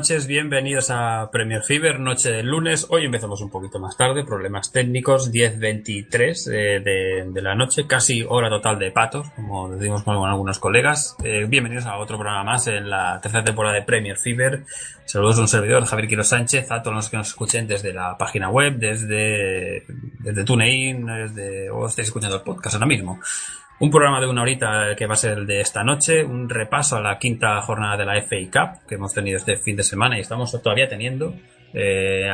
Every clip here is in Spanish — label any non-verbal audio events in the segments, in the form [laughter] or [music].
noches, bienvenidos a Premier Fever, noche del lunes. Hoy empezamos un poquito más tarde, problemas técnicos, 10.23 eh, de, de la noche, casi hora total de patos, como decimos con algunos colegas. Eh, bienvenidos a otro programa más en la tercera temporada de Premier Fever. Saludos a un servidor, Javier Quiro Sánchez, a todos los que nos escuchen desde la página web, desde, desde TuneIn, desde, o estáis escuchando el podcast ahora mismo. Un programa de una horita que va a ser el de esta noche, un repaso a la quinta jornada de la FA Cup que hemos tenido este fin de semana y estamos todavía teniendo. Eh,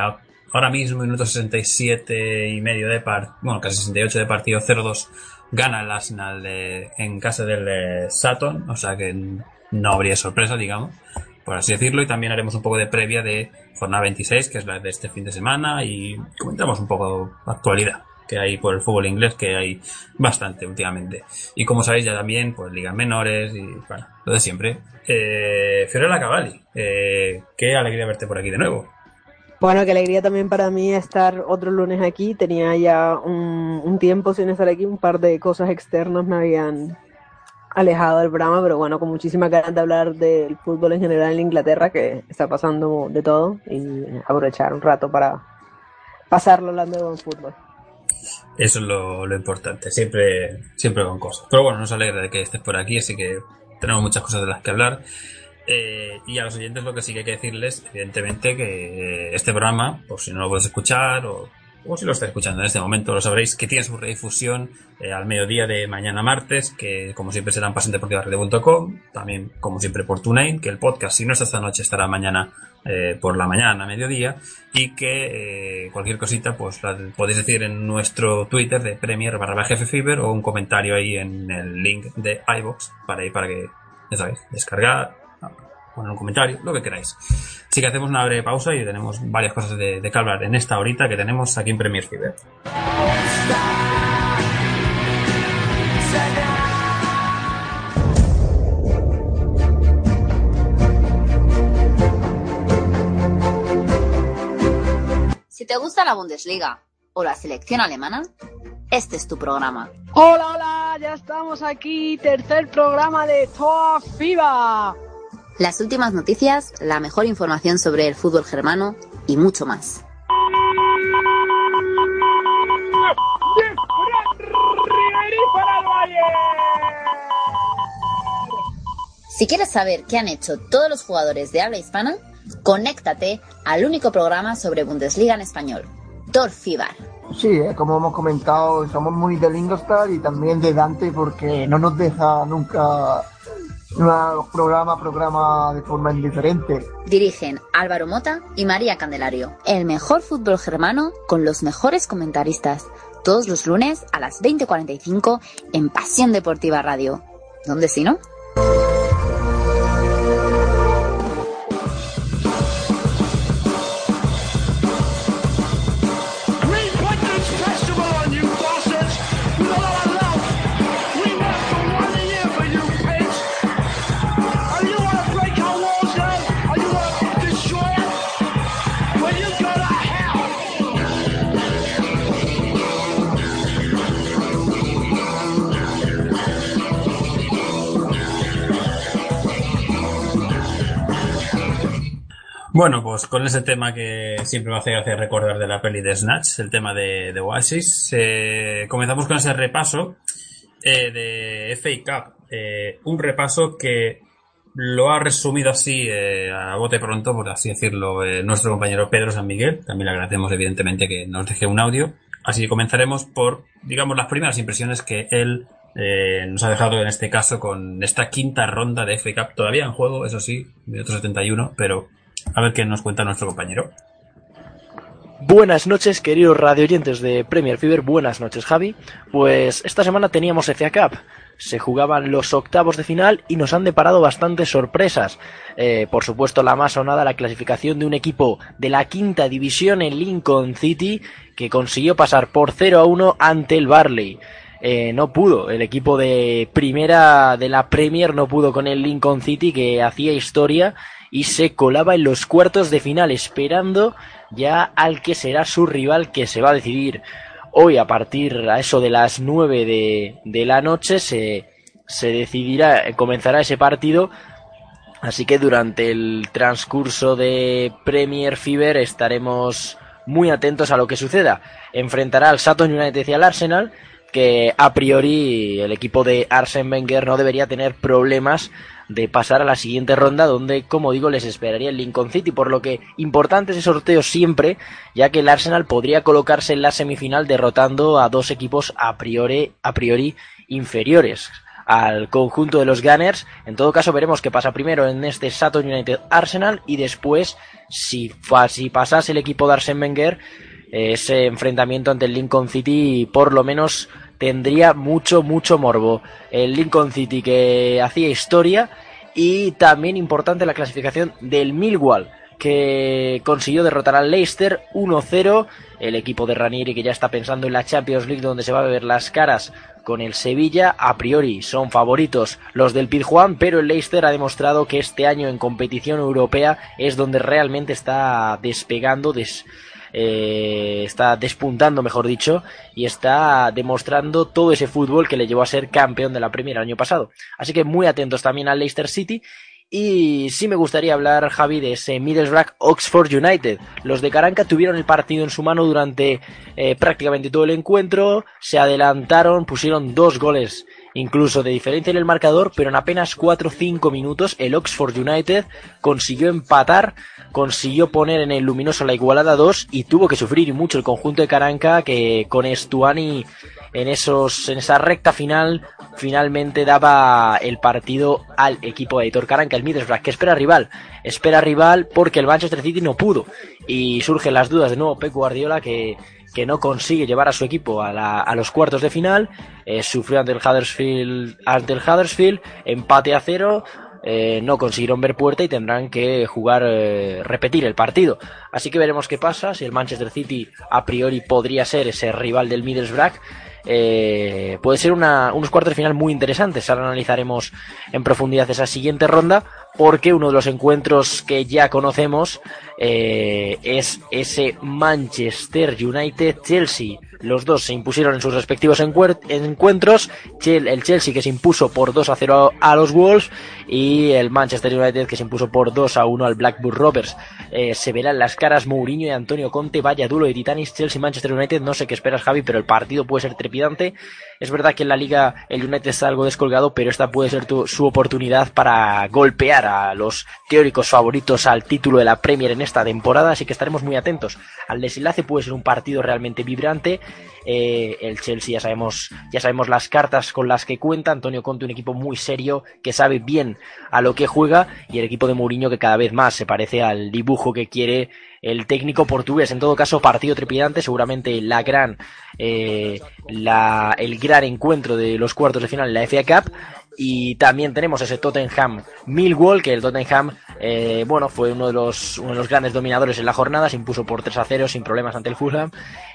ahora mismo, minuto 67 y medio de partido, bueno, casi 68 de partido, 0-2 gana el Arsenal en casa del eh, Sutton, o sea que no habría sorpresa, digamos, por así decirlo, y también haremos un poco de previa de jornada 26, que es la de este fin de semana, y comentamos un poco actualidad que hay por el fútbol inglés, que hay bastante últimamente. Y como sabéis ya también, pues ligas menores y bueno, lo de siempre. Eh, Fiorella Cavalli, eh, qué alegría verte por aquí de nuevo. Bueno, qué alegría también para mí estar otro lunes aquí. Tenía ya un, tiempo sin estar aquí, un par de cosas externas me habían alejado del programa, pero bueno, con muchísimas ganas de hablar del fútbol en general en Inglaterra, que está pasando de todo, y aprovechar un rato para pasarlo hablando de buen fútbol. Eso es lo, importante, siempre, siempre con cosas. Pero bueno, nos alegra de que estés por aquí, así que tenemos muchas cosas de las que hablar. Eh, y a los oyentes lo que sí que hay que decirles, evidentemente, que este programa, por si no lo puedes escuchar o, o si lo estás escuchando en este momento, lo sabréis que tiene su redifusión eh, al mediodía de mañana martes, que como siempre será en pasanteportivarrede.com, también como siempre por TuneIn, que el podcast, si no está esta noche, estará mañana eh, por la mañana, a mediodía, y que eh, cualquier cosita pues la podéis decir en nuestro Twitter de Premier barra baja Fever o un comentario ahí en el link de iBox para ir para que, ya sabéis, descargar, poner un comentario, lo que queráis. Así que hacemos una breve pausa y tenemos varias cosas de, de que hablar en esta horita que tenemos aquí en Premier Fever. Si te gusta la Bundesliga o la selección alemana, este es tu programa. Hola, hola, ya estamos aquí, tercer programa de Toa FIBA. Las últimas noticias, la mejor información sobre el fútbol germano y mucho más. Si quieres saber qué han hecho todos los jugadores de habla hispana, conéctate al único programa sobre Bundesliga en español, Tor Fibar. Sí, eh, como hemos comentado, somos muy de Lingostar y también de Dante porque no nos deja nunca un programa programa de forma indiferente. Dirigen Álvaro Mota y María Candelario. El mejor fútbol germano con los mejores comentaristas. Todos los lunes a las 20.45 en Pasión Deportiva Radio. ¿Dónde si no? Bueno, pues con ese tema que siempre me hace gracia recordar de la peli de Snatch, el tema de, de Oasis, eh, comenzamos con ese repaso eh, de FA Cup. Eh, un repaso que lo ha resumido así eh, a bote pronto, por así decirlo, eh, nuestro compañero Pedro San Miguel. También le agradecemos evidentemente que nos deje un audio. Así que comenzaremos por, digamos, las primeras impresiones que él eh, nos ha dejado en este caso con esta quinta ronda de FA Cup. Todavía en juego, eso sí, minuto 71, pero a ver qué nos cuenta nuestro compañero. Buenas noches, queridos radioyentes de Premier Fever. Buenas noches, Javi. Pues esta semana teníamos FA Cup. Se jugaban los octavos de final y nos han deparado bastantes sorpresas. Eh, por supuesto, la más sonada, la clasificación de un equipo de la quinta división en Lincoln City que consiguió pasar por 0 a 1 ante el Barley. Eh, no pudo, el equipo de primera de la Premier no pudo con el Lincoln City que hacía historia y se colaba en los cuartos de final esperando ya al que será su rival que se va a decidir. Hoy a partir a eso de las 9 de, de la noche se, se decidirá, comenzará ese partido. Así que durante el transcurso de Premier Fever estaremos muy atentos a lo que suceda. Enfrentará al Sutton United y al Arsenal que a priori el equipo de Arsene Wenger no debería tener problemas de pasar a la siguiente ronda donde, como digo, les esperaría el Lincoln City, por lo que importante ese sorteo siempre, ya que el Arsenal podría colocarse en la semifinal derrotando a dos equipos a priori, inferiores al conjunto de los Gunners. En todo caso, veremos qué pasa primero en este Sutton United Arsenal y después, si, si pasase el equipo de Arsene Wenger, ese enfrentamiento ante el Lincoln City por lo menos tendría mucho, mucho morbo. El Lincoln City que hacía historia y también importante la clasificación del Millwall que consiguió derrotar al Leicester 1-0, el equipo de Ranieri que ya está pensando en la Champions League donde se va a ver las caras con el Sevilla, a priori son favoritos los del Pizjuán, pero el Leicester ha demostrado que este año en competición europea es donde realmente está despegando, des- eh, está despuntando, mejor dicho, y está demostrando todo ese fútbol que le llevó a ser campeón de la Premier el año pasado. Así que muy atentos también al Leicester City. Y sí me gustaría hablar, Javi, de ese Middlesbrough Oxford United. Los de Caranca tuvieron el partido en su mano durante eh, prácticamente todo el encuentro, se adelantaron, pusieron dos goles incluso de diferencia en el marcador, pero en apenas 4 o 5 minutos el Oxford United consiguió empatar, consiguió poner en el luminoso la igualada 2 y tuvo que sufrir mucho el conjunto de Caranca que con Estuani en esos en esa recta final finalmente daba el partido al equipo de Aitor Caranca, el Middlesbrough, que espera rival, espera rival porque el Manchester City no pudo. Y surgen las dudas de nuevo Pep Guardiola que que no consigue llevar a su equipo a, la- a los cuartos de final, eh, sufrió ante el Huddersfield, ante el Huddersfield, empate a cero, eh, no consiguieron ver puerta y tendrán que jugar, eh, repetir el partido. Así que veremos qué pasa, si el Manchester City a priori podría ser ese rival del Middlesbrough. eh, puede ser una- unos cuartos de final muy interesantes. Ahora analizaremos en profundidad esa siguiente ronda, porque uno de los encuentros que ya conocemos eh, es ese Manchester United-Chelsea. Los dos se impusieron en sus respectivos encuentros. El Chelsea que se impuso por 2 a 0 a los Wolves y el Manchester United que se impuso por 2 a 1 al Blackburn Rovers. Eh, se verán las caras Mourinho y Antonio Conte. Vaya duelo de titanes Chelsea-Manchester United. No sé qué esperas, Javi, pero el partido puede ser trepidante. Es verdad que en la liga el United está algo descolgado, pero esta puede ser su oportunidad para golpear a los teóricos favoritos al título de la Premier en esta temporada, así que estaremos muy atentos al desenlace. Puede ser un partido realmente vibrante. Eh, el Chelsea ya sabemos, ya sabemos las cartas con las que cuenta. Antonio Conte, un equipo muy serio que sabe bien a lo que juega y el equipo de Mourinho que cada vez más se parece al dibujo que quiere el técnico portugués. En todo caso, partido trepidante, seguramente la gran, eh, la, el gran encuentro de los cuartos de final en la FA Cup. Y también tenemos ese Tottenham Millwall, que el Tottenham, eh, bueno, fue uno de, los, uno de los grandes dominadores en la jornada, se impuso por 3 a 0 sin problemas ante el Fulham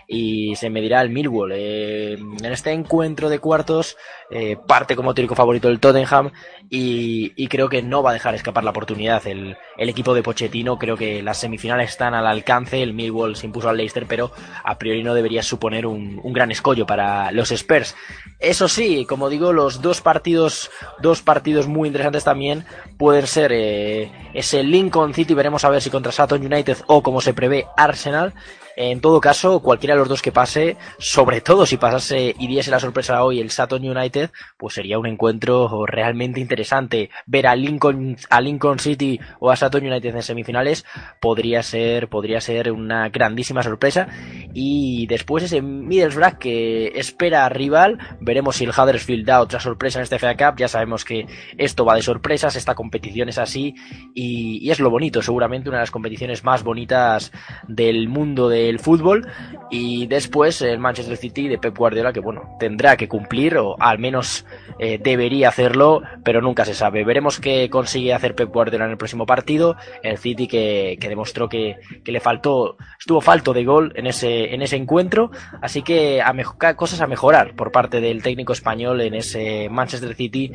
y se medirá el Millwall. Eh, en este encuentro de cuartos eh, parte como técnico favorito el Tottenham y, creo que no va a dejar escapar la oportunidad el, el, equipo de Pochettino. Creo que las semifinales están al alcance, el Millwall se impuso al Leicester, pero a priori no debería suponer un, gran escollo para los Spurs. Eso sí, como digo, los dos partidos, dos partidos muy interesantes también pueden ser eh, ese Lincoln City, veremos a ver si contra Sutton United o como se prevé Arsenal. En todo caso, cualquiera de los dos que pase, sobre todo si pasase y diese la sorpresa hoy el Sutton United, pues sería un encuentro realmente interesante. Ver a Lincoln, a Lincoln City o a Sutton United en semifinales podría ser, podría ser una grandísima sorpresa. Y después ese Middlesbrough que espera rival, veremos si el Huddersfield da otra sorpresa en este FA Cup. Ya sabemos que esto va de sorpresas, esta competición es así y, y es lo bonito, seguramente una de las competiciones más bonitas del mundo de el fútbol y después el Manchester City de Pep Guardiola que bueno tendrá que cumplir o al menos eh, debería hacerlo pero nunca se sabe. Veremos qué consigue hacer Pep Guardiola en el próximo partido. El City que, que demostró que, le faltó estuvo falto de gol en ese en ese encuentro. Así que a cosas a mejorar por parte del técnico español en ese Manchester City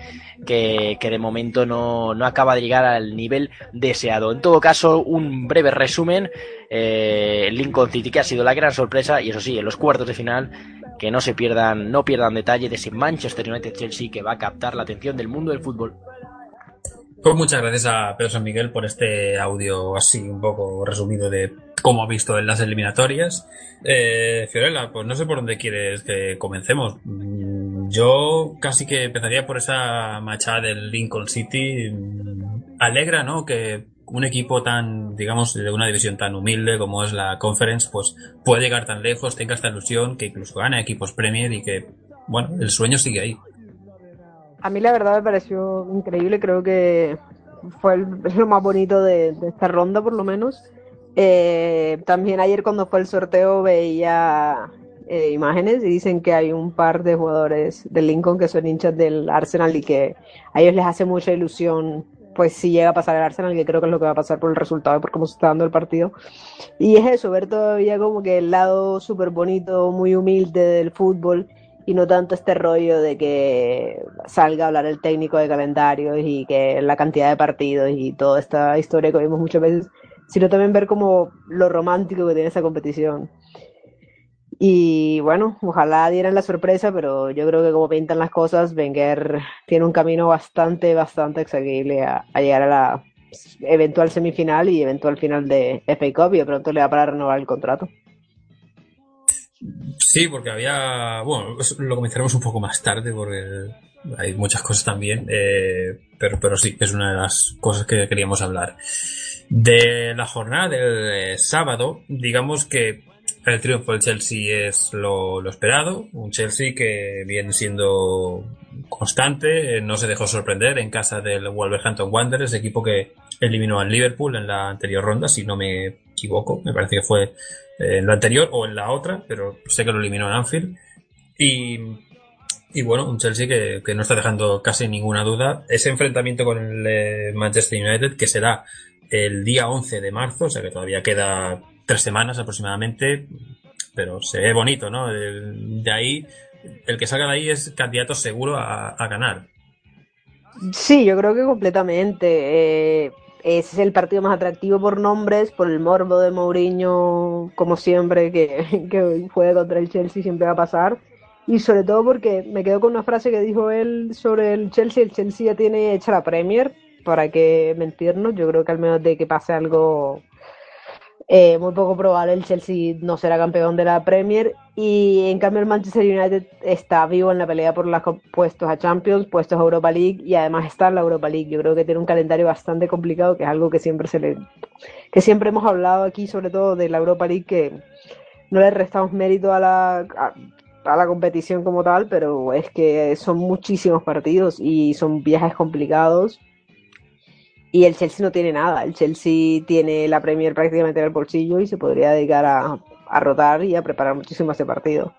que, que de momento no, no acaba de llegar al nivel deseado. En todo caso un breve resumen eh, Lincoln City que ha sido la gran sorpresa y eso sí, en los cuartos de final que no se pierdan, no pierdan detalle de ese Manchester United Chelsea que va a captar la atención del mundo del fútbol. Pues muchas gracias a Pedro San Miguel por este audio así un poco resumido de cómo ha visto en las eliminatorias. Eh, Fiorella, pues no sé por dónde quieres que comencemos. Yo casi que empezaría por esa machada del Lincoln City. Alegra, ¿no? Que un equipo tan, digamos, de una división tan humilde como es la Conference, pues puede llegar tan lejos, tenga esta ilusión, que incluso gane equipos Premier y que, bueno, el sueño sigue ahí. A mí la verdad me pareció increíble, creo que fue el, [laughs] lo más bonito de, de, esta ronda por lo menos. Eh, también ayer cuando fue el sorteo veía eh, imágenes y dicen que hay un par de jugadores del Lincoln que son hinchas del Arsenal y que a ellos les hace mucha ilusión pues si llega a pasar el Arsenal, que creo que es lo que va a pasar por el resultado y por cómo se está dando el partido. Y es eso, ver todavía como que el lado súper bonito, muy humilde del fútbol y no tanto este rollo de que salga a hablar el técnico de calendarios y que la cantidad de partidos y toda esta historia que vimos muchas veces, sino también ver como lo romántico que tiene esa competición. Y bueno, ojalá dieran la sorpresa, pero yo creo que como pintan las cosas, Wenger tiene un camino bastante, bastante exeguible a, llegar a la eventual semifinal y eventual final de FA Cup y de pronto le da para renovar el contrato. Sí, porque había, bueno, lo comenzaremos un poco más tarde porque hay muchas cosas también, eh, pero, pero sí, es una de las cosas que queríamos hablar. De la jornada del sábado, digamos que el triunfo del Chelsea es lo, esperado, un Chelsea que viene siendo constante, no se dejó sorprender en casa del Wolverhampton Wanderers, equipo que eliminó al Liverpool en la anterior ronda, si no me equivoco, me parece que fue en la anterior o en la otra, pero sé que lo eliminó en Anfield. Y, bueno, un Chelsea que, que, no está dejando casi ninguna duda. Ese enfrentamiento con el Manchester United, que será el día 11 de marzo, o sea que todavía queda tres semanas aproximadamente, pero se ve bonito, ¿no? De ahí, el que salga de ahí es candidato seguro a, ganar. Sí, yo creo que completamente. Eh, ese es el partido más atractivo por nombres, por el morbo de Mourinho, como siempre, que, [laughs] que juegue contra el Chelsea siempre va a pasar. Y sobre todo porque me quedo con una frase que dijo él sobre el Chelsea. El Chelsea ya tiene hecha la Premier, para que mentirnos. Yo creo que al menos de que pase algo Eh, muy poco probable el Chelsea no será campeón de la Premier y en cambio el Manchester United está vivo en la pelea por los puestos a Champions, puestos a Europa League y además está en la Europa League. Yo creo que tiene un calendario bastante complicado, que es algo que siempre se le que siempre hemos hablado aquí, sobre todo de la Europa League, que no le restamos mérito a la a, a la competición como tal, pero es que son muchísimos partidos y son viajes complicados y el Chelsea no tiene nada. El Chelsea tiene la Premier prácticamente en el bolsillo y se podría dedicar a, a rotar y a preparar muchísimo este partido.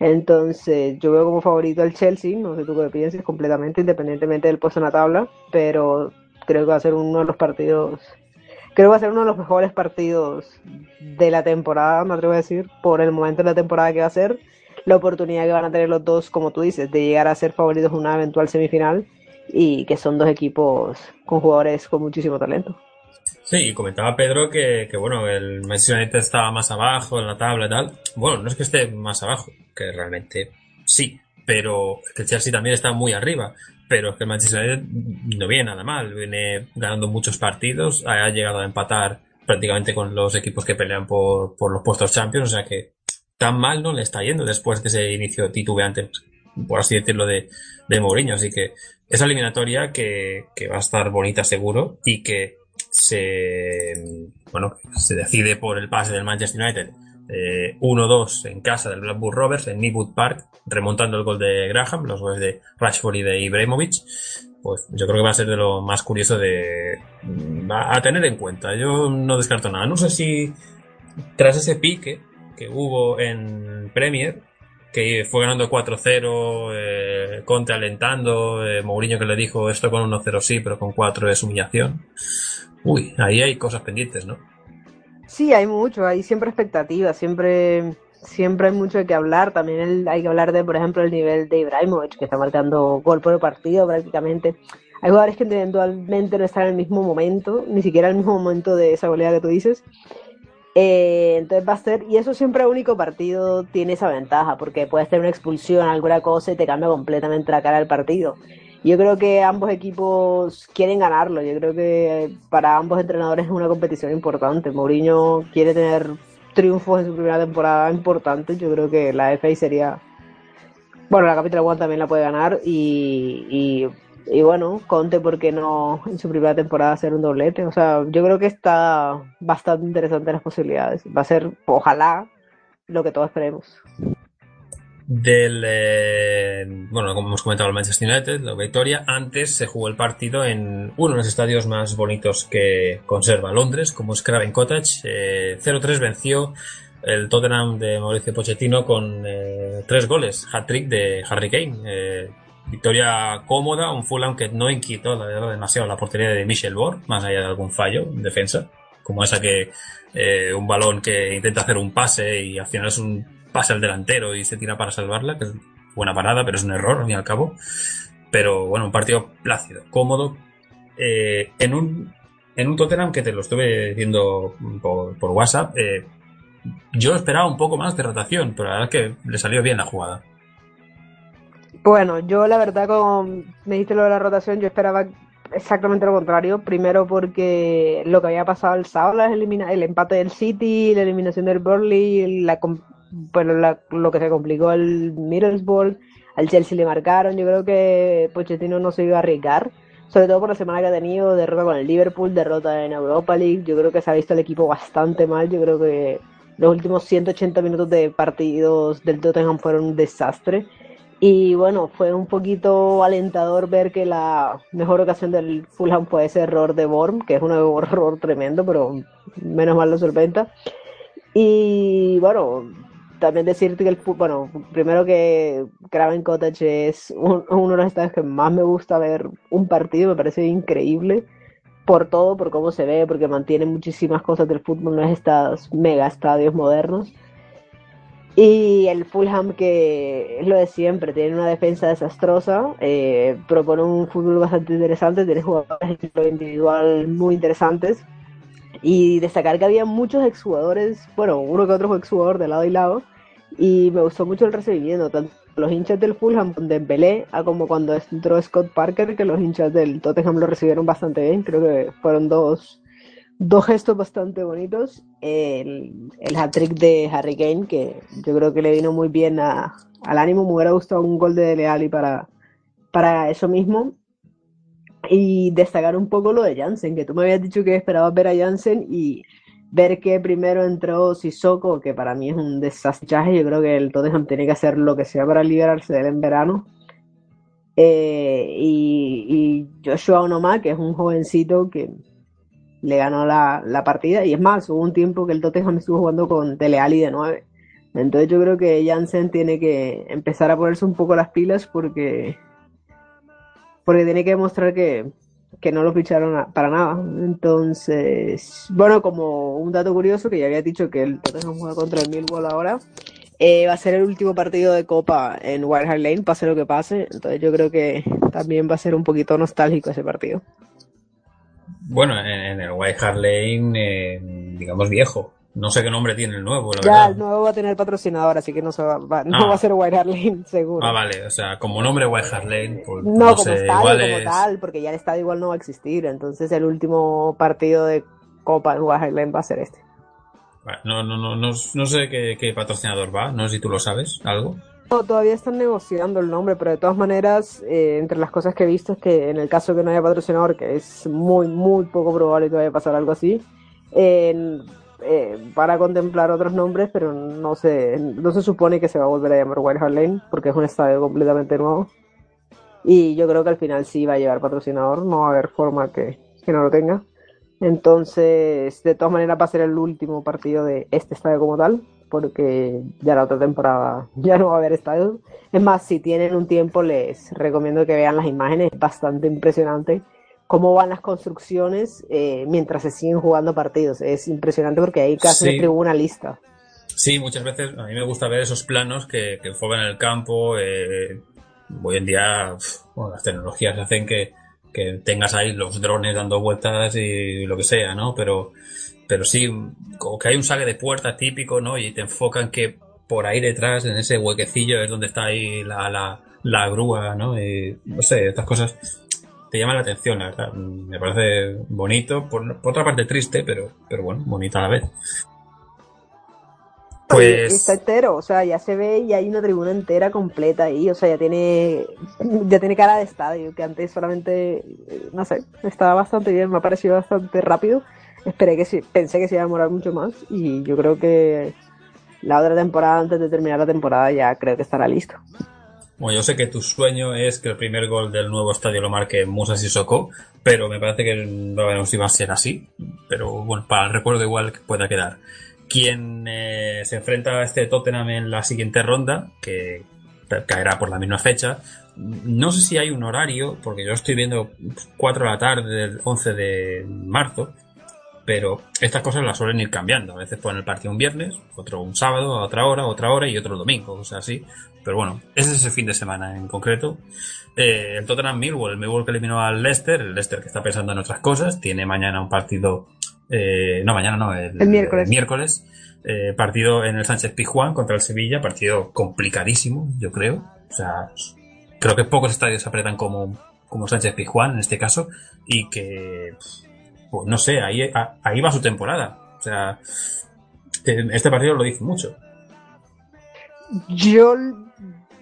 Entonces, yo veo como favorito al Chelsea, no sé tú qué piensas, completamente independientemente del puesto en la tabla, pero creo que va a ser uno de los partidos, creo que va a ser uno de los mejores partidos de la temporada, me atrevo a decir, por el momento de la temporada que va a ser, la oportunidad que van a tener los dos, como tú dices, de llegar a ser favoritos en una eventual semifinal y que son dos equipos con jugadores con muchísimo talento. Sí, y comentaba Pedro que, que, bueno, el Manchester United estaba más abajo en la tabla y tal. Bueno, no es que esté más abajo, que realmente sí, pero que el Chelsea también está muy arriba. Pero es que el Manchester United no viene nada mal, viene ganando muchos partidos, ha llegado a empatar prácticamente con los equipos que pelean por, por los puestos Champions, o sea que tan mal no le está yendo después de ese inicio titubeante, por así decirlo, de, de Mourinho. Así que esa eliminatoria que, que va a estar bonita seguro y que se, bueno, se decide por el pase del Manchester United eh, 1-2 en casa del Blackburn Rovers en Meewood Park, remontando el gol de Graham, los goles de Rashford y de Ibrahimovic. Pues yo creo que va a ser de lo más curioso de a, a tener en cuenta. Yo no descarto nada. No sé si tras ese pique que hubo en Premier, que fue ganando 4-0, eh, Conte alentando, eh, Mourinho que le dijo esto con 1-0 sí, pero con 4 es humillación. Uy, ahí hay cosas pendientes, ¿no? Sí, hay mucho, hay siempre expectativas, siempre, siempre hay mucho de que hablar. También hay que hablar de, por ejemplo, el nivel de Ibrahimovic, que está marcando gol por el partido prácticamente. Hay jugadores que eventualmente no están en el mismo momento, ni siquiera en el mismo momento de esa goleada que tú dices. Eh, entonces va a ser, y eso siempre único partido tiene esa ventaja, porque puedes tener una expulsión, alguna cosa y te cambia completamente la cara del partido. Yo creo que ambos equipos quieren ganarlo, yo creo que para ambos entrenadores es una competición importante. Mourinho quiere tener triunfos en su primera temporada importantes, yo creo que la FA sería, bueno, la Capital One también la puede ganar y, y y bueno, Conte, ¿por qué no en su primera temporada hacer un doblete? O sea, yo creo que está bastante interesante las posibilidades. Va a ser, ojalá, lo que todos esperemos. Del, eh, bueno, como hemos comentado, el Manchester United, la victoria, antes se jugó el partido en uno de los estadios más bonitos que conserva Londres, como es Craven Cottage. Eh, 0-3 venció el Tottenham de Mauricio Pochettino con eh, tres goles, hat-trick de Harry Kane. Victoria cómoda, un Fulham que no inquietó la verdad, demasiado la portería de Michel Bor, más allá de algún fallo en defensa, como esa que eh, un balón que intenta hacer un pase y al final es un pase al delantero y se tira para salvarla, que es buena parada, pero es un error al fin y al cabo. Pero bueno, un partido plácido, cómodo, eh, en un en un Tottenham que te lo estuve por, por WhatsApp, eh, yo esperaba un poco más de rotación, pero la verdad es que le salió bien la jugada. Bueno, yo la verdad, como me dijiste lo de la rotación, yo esperaba exactamente lo contrario. Primero porque lo que había pasado el sábado, la elimina el empate del City, la eliminación del Burnley, la, bueno, la, lo que se complicó el Middlesbrough, al Chelsea le marcaron. Yo creo que Pochettino no se iba a arriesgar, sobre todo por la semana que ha tenido, derrota con el Liverpool, derrota en Europa League. Yo creo que se ha visto el equipo bastante mal. Yo creo que los últimos 180 minutos de partidos del Tottenham fueron un desastre. Y bueno, fue un poquito alentador ver que la mejor ocasión del Fulham fue ese error de Borm, que es un [laughs] error tremendo, pero menos mal lo solventa. Y bueno, también decirte que el bueno, primero que Craven Cottage es un, uno de los estadios que más me gusta ver un partido, me parece increíble por todo, por cómo se ve, porque mantiene muchísimas cosas del fútbol, no es estos mega estadios modernos. Y el Fulham, que es lo de siempre, tiene una defensa desastrosa, eh, propone un fútbol bastante interesante, tiene jugadores individual muy interesantes. Y destacar que había muchos exjugadores, bueno, uno que otro exjugador de lado y lado. Y me gustó mucho el recibimiento, tanto los hinchas del Fulham de Dembélé, a como cuando entró Scott Parker, que los hinchas del Tottenham lo recibieron bastante bien. Creo que fueron dos dos gestos bastante bonitos. El, el hat-trick de Harry Kane, que yo creo que le vino muy bien a- al ánimo. Me hubiera gustado un gol de Dele Alli para, para eso mismo. Y destacar un poco lo de Jansen, que tú me habías dicho que esperabas ver a Jansen y ver que primero entró Sissoko, que para mí es un desastre. Yo creo que el Tottenham tiene que hacer lo que sea para liberarse de él en verano. Eh, y, y Joshua Onoma, que es un jovencito que le ganó la, la partida. Y es más, hubo un tiempo que el Tottenham estuvo jugando con Dele Alli de 9. Entonces yo creo que Jansen tiene que empezar a ponerse un poco las pilas porque, porque tiene que demostrar que, que no lo ficharon para nada. Entonces, bueno, como un dato curioso que ya había dicho que el Tottenham juega contra el Millwall ahora, eh, va a ser el último partido de Copa en Hart Lane, pase lo que pase. Entonces yo creo que también va a ser un poquito nostálgico ese partido. Bueno, en, el White Hart Lane, eh, digamos viejo. No sé qué nombre tiene el nuevo, la Ya verdad. el nuevo va a tener patrocinador, así que no, se va, va- no Ah. va a ser White Hart Lane, [laughs] seguro. Ah, vale, o sea, como nombre White Hart Lane, pues No, no, como sé, estadio, igual como es... tal, porque ya el estadio igual no va a existir. Entonces el último partido de Copa en White Hart Lane va a ser este. No, no, no, no sé qué, qué patrocinador va, no sé si tú lo sabes, algo. No, todavía están negociando el nombre, pero de todas maneras, eh, entre las cosas que he visto es que en el caso que no haya patrocinador, que es muy, muy poco probable que vaya a pasar algo así, eh, van a contemplar otros nombres, pero no se, no se supone que se va a volver a llamar White Lane, porque es un estadio completamente nuevo. Y yo creo que al final sí va a llevar patrocinador, no va a haber forma que, que no lo tenga. Entonces, de todas maneras, va a ser el último partido de este estadio como tal, porque ya la otra temporada [laughs] ya no va a haber estadio. Es más, si tienen un tiempo, les recomiendo que vean las imágenes, es bastante impresionante cómo van las construcciones eh, mientras se siguen jugando partidos. Es impresionante porque hay casi Sí. una tribuna lista. Sí, muchas veces a mí me gusta ver esos planos que, que enfocan el campo. eh, hoy en día bueno, las tecnologías hacen que, que tengas ahí los drones dando vueltas y lo que sea, ¿no? Pero, pero sí, como que hay un saque de puerta típico, ¿no? Y te enfocan que por ahí detrás, en ese huequecillo, es donde está ahí la, la, la grúa, ¿no? Y no sé, estas cosas te llaman la atención, la verdad. Me parece bonito, por, por otra parte triste, pero, pero bueno, bonito a la vez. Pues está entero, o sea, ya se ve y hay una tribuna entera completa ahí, o sea, ya tiene ya tiene cara de estadio, que antes solamente, no sé, estaba bastante bien, me ha parecido bastante rápido. Esperé que sí, pensé que se iba a demorar mucho más y yo creo que la otra temporada, antes de terminar la temporada, ya creo que estará listo. Bueno, yo sé que tu sueño es que el primer gol del nuevo estadio lo marque Musa Sissoko, pero me parece que no veremos si va a ser así. Pero bueno, para el recuerdo igual que pueda quedar. Quien eh, se enfrenta a este Tottenham en la siguiente ronda, que caerá por la misma fecha, no sé si hay un horario, porque yo estoy viendo 4 de la tarde del 11 de marzo, pero estas cosas las suelen ir cambiando. A veces ponen el partido un viernes, otro un sábado, a otra hora, otra hora y otro el domingo, o sea, así. Pero bueno, ese es ese fin de semana en concreto. Eh, el Tottenham Millwall, el Millwall que eliminó al Leicester, el Leicester que está pensando en otras cosas, tiene mañana un partido, eh, no, mañana no, el, El miércoles. miércoles, eh, partido en el Sánchez Pizjuán contra el Sevilla, partido complicadísimo, yo creo. O sea, creo que pocos estadios apretan como, como Sánchez Pizjuán en este caso, y que, pues no sé, ahí, a- ahí va su temporada. O sea, eh, este partido lo dice mucho. Yo,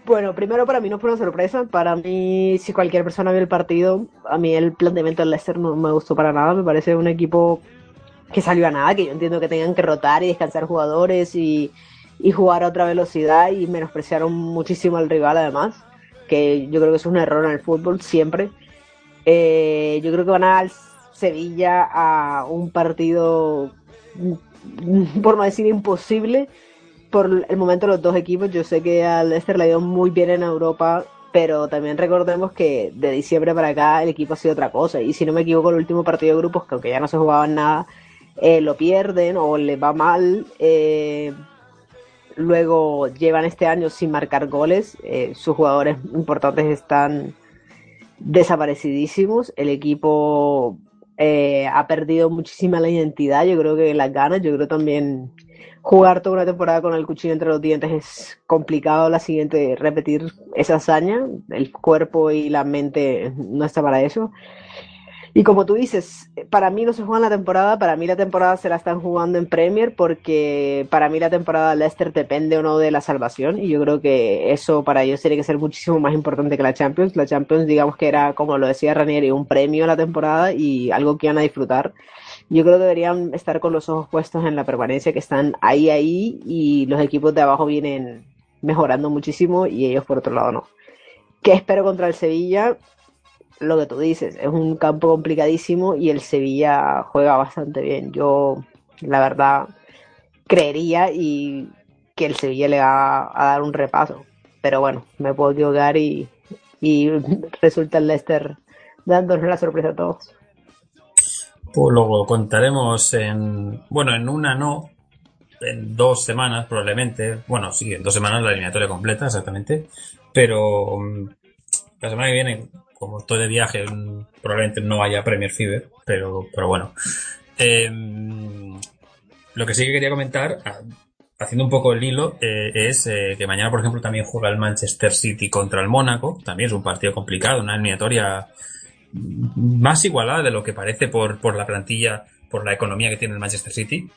bueno, primero para mí no fue una sorpresa. Para mí, si cualquier persona vio el partido, a mí el planteamiento del Leicester no me gustó para nada. Me parece un equipo que salió a nada, que yo entiendo que tengan que rotar y descansar jugadores y, jugar a otra velocidad y menospreciaron muchísimo al rival además, que yo creo que es un error en el fútbol siempre. Eh, yo creo que van al Sevilla a un partido, por no decir imposible, por el momento los dos equipos. Yo sé que al Leicester le ha ido muy bien en Europa, pero también recordemos que de diciembre para acá el equipo ha sido otra cosa. Y si no me equivoco, el último partido de grupos, que aunque ya no se jugaban nada, eh, lo pierden o les va mal. eh, luego llevan este año sin marcar goles. eh, sus jugadores importantes están desaparecidísimos. El equipo eh, ha perdido muchísima la identidad. Yo creo que las ganas, yo creo también jugar toda una temporada con el cuchillo entre los dientes es complicado. La siguiente, repetir esa hazaña. El cuerpo y la mente no está para eso. Y como tú dices, para mí no se juega en la temporada, para mí la temporada se la están jugando en Premier porque para mí la temporada Leicester depende o no de la salvación y yo creo que eso para ellos tiene que ser muchísimo más importante que la Champions. La Champions digamos que era, como lo decía Ranieri, un premio a la temporada y algo que iban a disfrutar. Yo creo que deberían estar con los ojos puestos en la permanencia, que están ahí, ahí y los equipos de abajo vienen mejorando muchísimo y ellos por otro lado no. ¿Qué espero contra el Sevilla? Lo que tú dices, es un campo complicadísimo y el Sevilla juega bastante bien. Yo, la verdad, creería y que el Sevilla le va a dar un repaso. Pero bueno, me puedo equivocar y, [laughs] resulta el Leicester dándonos la sorpresa a todos. Pues luego contaremos en, bueno, en una no, en dos semanas probablemente, bueno, sí, en dos semanas la eliminatoria completa, exactamente, pero mm, la semana que viene como estoy de viaje, probablemente no haya Premier Fever, pero, pero bueno. Em, lo que sí que quería comentar, haciendo un poco el hilo, eh, es eh, que mañana, por ejemplo, también juega el Manchester City contra el Mónaco. También es un partido complicado, una eliminatoria más igualada de lo que parece por, por la plantilla, por la economía que tiene el Manchester City.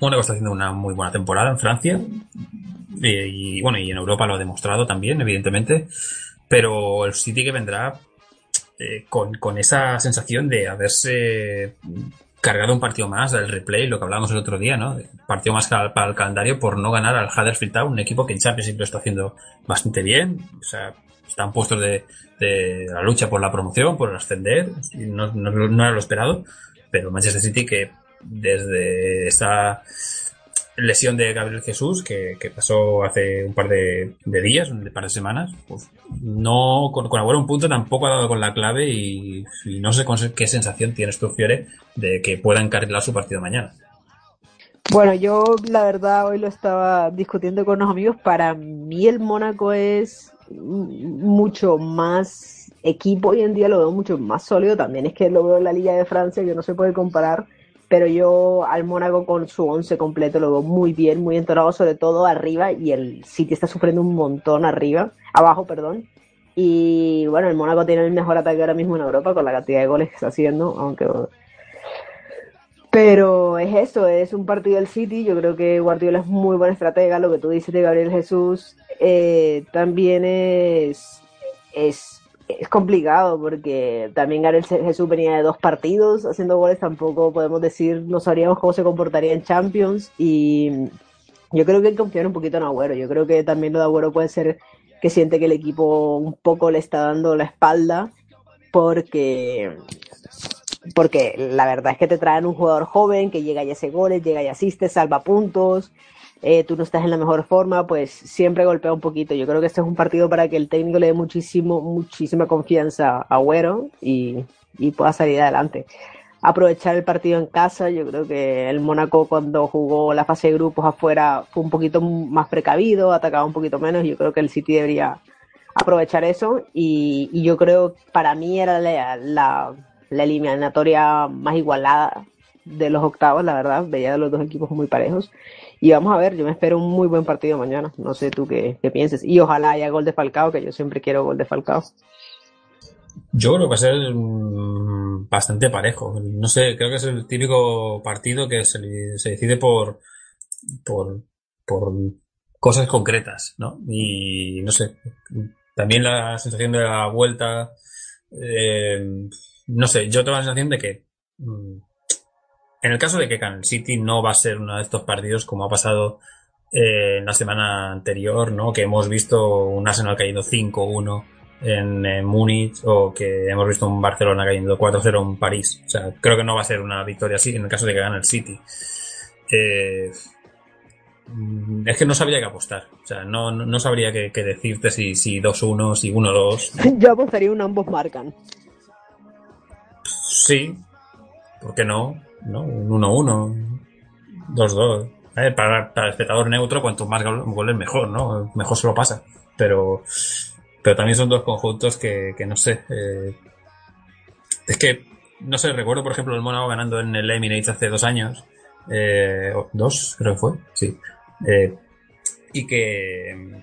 Mónaco está haciendo una muy buena temporada en Francia. y bueno, y en Europa lo ha demostrado también, evidentemente. Pero el City que vendrá eh, con, esa sensación de haberse cargado un partido más del replay, lo que hablábamos el otro día, ¿no? Partido más para el calendario por no ganar al Huddersfield Town, un equipo que en Champions lo está haciendo bastante bien, o sea, están puestos de, de la lucha por la promoción, por ascender, no, no era lo esperado, pero Manchester City que desde esa lesión de Gabriel Jesús que, pasó hace un par de, días, un par de semanas, pues no con, con un punto tampoco ha dado con la clave y, no sé qué sensación tienes tú, Fiore, de que pueda encarrilar su partido mañana. Bueno, yo la verdad hoy lo estaba discutiendo con unos amigos. Para mí el Mónaco es mucho más equipo hoy en día, lo veo mucho más sólido. También es que lo veo en la Liga de Francia, que no se puede comparar pero yo al Mónaco con su once completo lo veo muy bien, muy entonado, sobre todo arriba, y el City está sufriendo un montón arriba, abajo, perdón. Y bueno, el Mónaco tiene el mejor ataque ahora mismo en Europa con la cantidad de goles que está haciendo, aunque... Pero es eso, es un partido del City, yo creo que Guardiola es muy buena estratega, lo que tú dices de Gabriel Jesús eh, también es, es es complicado porque también Gabriel Jesús venía de dos partidos haciendo goles, tampoco podemos decir, no sabríamos cómo se comportaría en Champions. Y yo creo que confiar un poquito en Agüero, yo creo que también lo de Agüero puede ser que siente que el equipo un poco le está dando la espalda porque porque la verdad es que te traen un jugador joven que llega y hace goles, llega y asiste, salva puntos, eh, tú no estás en la mejor forma, pues siempre golpea un poquito. Yo creo que este es un partido para que el técnico le dé muchísimo, muchísima confianza a Agüero y, y pueda salir adelante. Aprovechar el partido en casa, yo creo que el Mónaco cuando jugó la fase de grupos afuera fue un poquito más precavido, atacaba un poquito menos. Yo creo que el City debería aprovechar eso y, yo creo para mí era la, la, la eliminatoria más igualada de los octavos, la verdad, veía los dos equipos muy parejos. Y vamos a ver, yo me espero un muy buen partido mañana. No sé tú qué, pienses. Y ojalá haya gol de Falcao, que yo siempre quiero gol de Falcao. Yo creo que va a ser mm, bastante parejo. No sé, creo que es el típico partido que se, decide por, por, por cosas concretas, ¿no? Y no sé, también la sensación de la vuelta, eh, no sé, yo tengo la sensación de que mm, en el caso de que Canal City no va a ser uno de estos partidos como ha pasado eh, en la semana anterior, ¿no? Que hemos visto un Arsenal cayendo 5-1 en, Múnich o que hemos visto un Barcelona cayendo 4-0 en París. O sea, creo que no va a ser una victoria así en el caso de que gane el City. Eh, es que no sabría qué apostar. O sea, no, no sabría qué, decirte si, si 2-1, si 1-2. [laughs] Yo apostaría un ambos marcan. Sí, ¿por qué no? ¿No? Un 1-1, 2-2. Para, para, el espectador neutro, cuanto más goles mejor, ¿no? Mejor se lo pasa. Pero, pero también son dos conjuntos que, que no sé. Eh, es que, no sé, recuerdo por ejemplo el Mónaco ganando en el Emirates hace dos años. Eh, dos, creo que fue, sí. Eh, y que,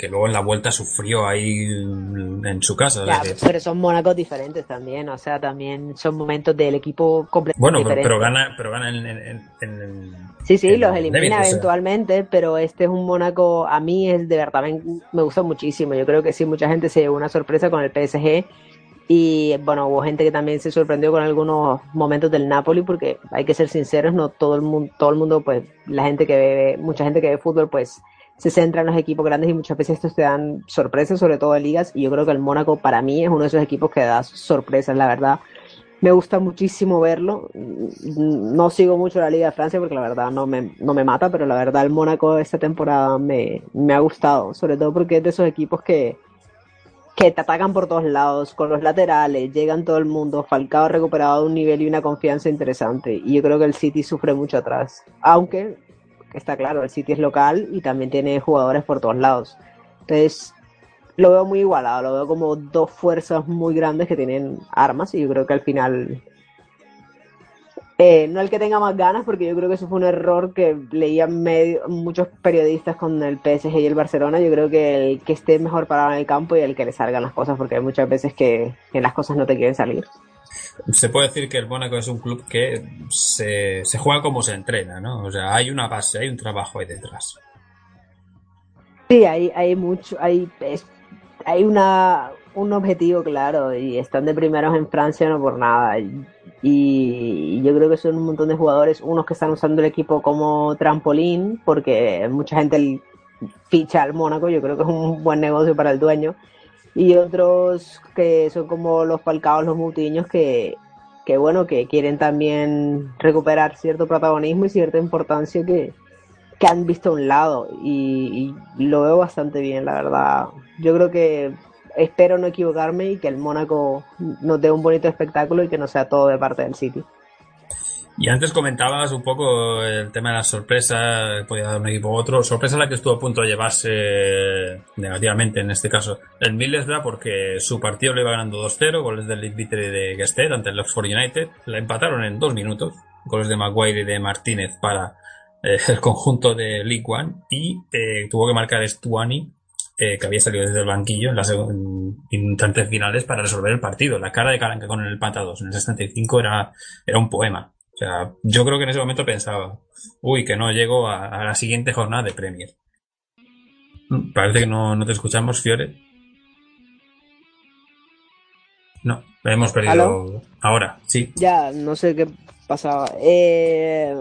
que luego en la vuelta sufrió ahí en su casa. o sea Ya, que- pero son Mónacos diferentes también, o sea, también son momentos del equipo completamente bueno, pero, pero gana, pero gana en, en- Sí, sí, en los elimina David, o sea. eventualmente, pero este es un Mónaco, a mí es de verdad, me, me gusta muchísimo. Yo creo que sí, mucha gente se llevó una sorpresa con el PSG y bueno, hubo gente que también se sorprendió con algunos momentos del Napoli porque hay que ser sinceros, no todo el mundo, todo el mundo, pues la gente que ve, mucha gente que ve fútbol, pues se centra en los equipos grandes y muchas veces estos te dan sorpresas, sobre todo en ligas, y yo creo que el Mónaco para mí es uno de esos equipos que da sorpresas, la verdad. Me gusta muchísimo verlo. No sigo mucho la Liga de Francia porque la verdad no me, no me mata, pero la verdad el Mónaco esta temporada me, me ha gustado, sobre todo porque es de esos equipos que, que te atacan por todos lados, con los laterales, llegan todo el mundo, Falcao ha recuperado un nivel y una confianza interesante, y yo creo que el City sufre mucho atrás, aunque está claro, el City es local y también tiene jugadores por todos lados. Entonces, lo veo muy igualado, lo veo como dos fuerzas muy grandes que tienen armas y yo creo que al final, eh, no el que tenga más ganas, porque yo creo que eso fue un error que leían medio, muchos periodistas con el PSG y el Barcelona, yo creo que el que esté mejor parado en el campo y el que le salgan las cosas, porque hay muchas veces que, que las cosas no te quieren salir. Se puede decir que el Mónaco es un club que se, juega como se entrena, ¿no? O sea, hay una base, hay un trabajo ahí detrás. Sí, hay, hay mucho, hay, es- hay una, un objetivo claro y están de primeros en Francia no por nada. Y, yo creo que son un montón de jugadores, unos que están usando el equipo como trampolín, porque mucha gente ficha al Mónaco, yo creo que es un buen negocio para el dueño, y otros que son como los Falcaos, los Mutiños, que, que bueno, que quieren también recuperar cierto protagonismo y cierta importancia que, que han visto a un lado y, y lo veo bastante bien, la verdad. Yo creo que espero no equivocarme y que el Mónaco nos dé un bonito espectáculo y que no sea todo de parte del City. Y antes comentabas un poco el tema de la sorpresa, podía dar un equipo u otro. Sorpresa la que estuvo a punto de llevarse negativamente en este caso el Middlesbrough porque su partido lo iba ganando 2-0, goles del Vitri de Gested ante el Oxford United. La empataron en dos minutos, goles de Maguire y de Martínez para eh, el conjunto de League One y eh, tuvo que marcar Stuani eh, que había salido desde el banquillo en las instantes finales para resolver el partido. La cara de Caranca con el empate a dos en el 65 era, era un poema. Sea, yo creo que en ese momento pensaba, uy, que no llego a, a la siguiente jornada de Premier. Parece que no, no te escuchamos, Fiore. No, hemos perdido. ¿Aló? Ahora, sí. Ya, no sé qué pasaba. Eh,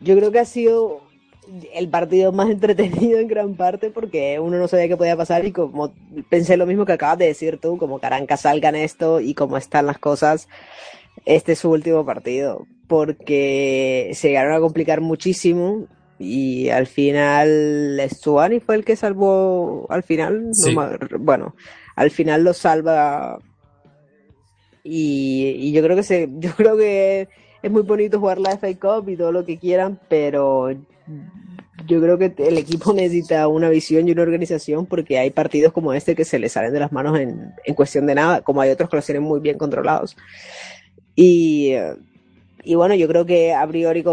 yo creo que ha sido el partido más [laughs] entretenido en gran parte porque uno no sabía qué podía pasar y como pensé lo mismo que acabas de decir tú, como Caranca salga en esto y cómo están las cosas, este es su último partido porque se llegaron a complicar muchísimo y al final Stuani fue el que salvó al final, no Sí. me- bueno, al final lo salva y, y yo creo que se, [laughs] yo creo que es muy bonito jugar la FA Cup y todo lo que quieran, pero yo creo que el equipo necesita una visión y una organización porque hay partidos como este que se le salen de las manos en, en cuestión de nada, como hay otros que los tienen muy bien controlados. Y, eh, y bueno, yo creo que a priori,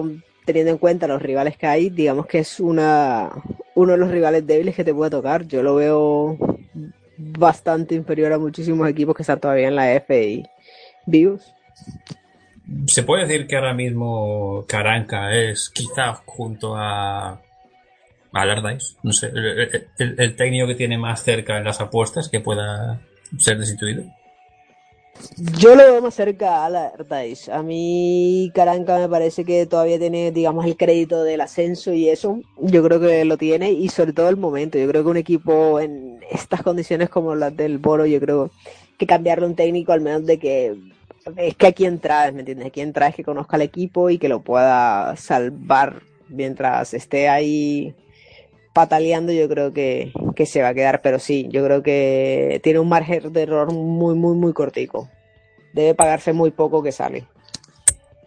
teniendo en cuenta los rivales que hay, digamos que es una, uno de los rivales débiles que te puede tocar. Yo lo veo bastante inferior a muchísimos equipos que están todavía en la F y vivos. Se puede decir que ahora mismo Caranca es quizá junto a Allardyce, no sé, el- el técnico que tiene más cerca en las apuestas que pueda ser destituido. Yo lo veo más cerca a Allardyce. A mí Caranca me parece que todavía tiene, digamos, el crédito del ascenso y eso. Yo creo que lo tiene y sobre todo el momento. Yo creo que un equipo en estas condiciones como las del Boro, yo creo que cambiarle un técnico al menos de que es que a quién traes, ¿me entiendes? A quién traes que conozca al equipo y que lo pueda salvar mientras esté ahí pataleando, yo creo que, que se va a quedar, pero sí, yo creo que tiene un margen de error muy, muy, muy cortico. Debe pagarse muy poco que sale.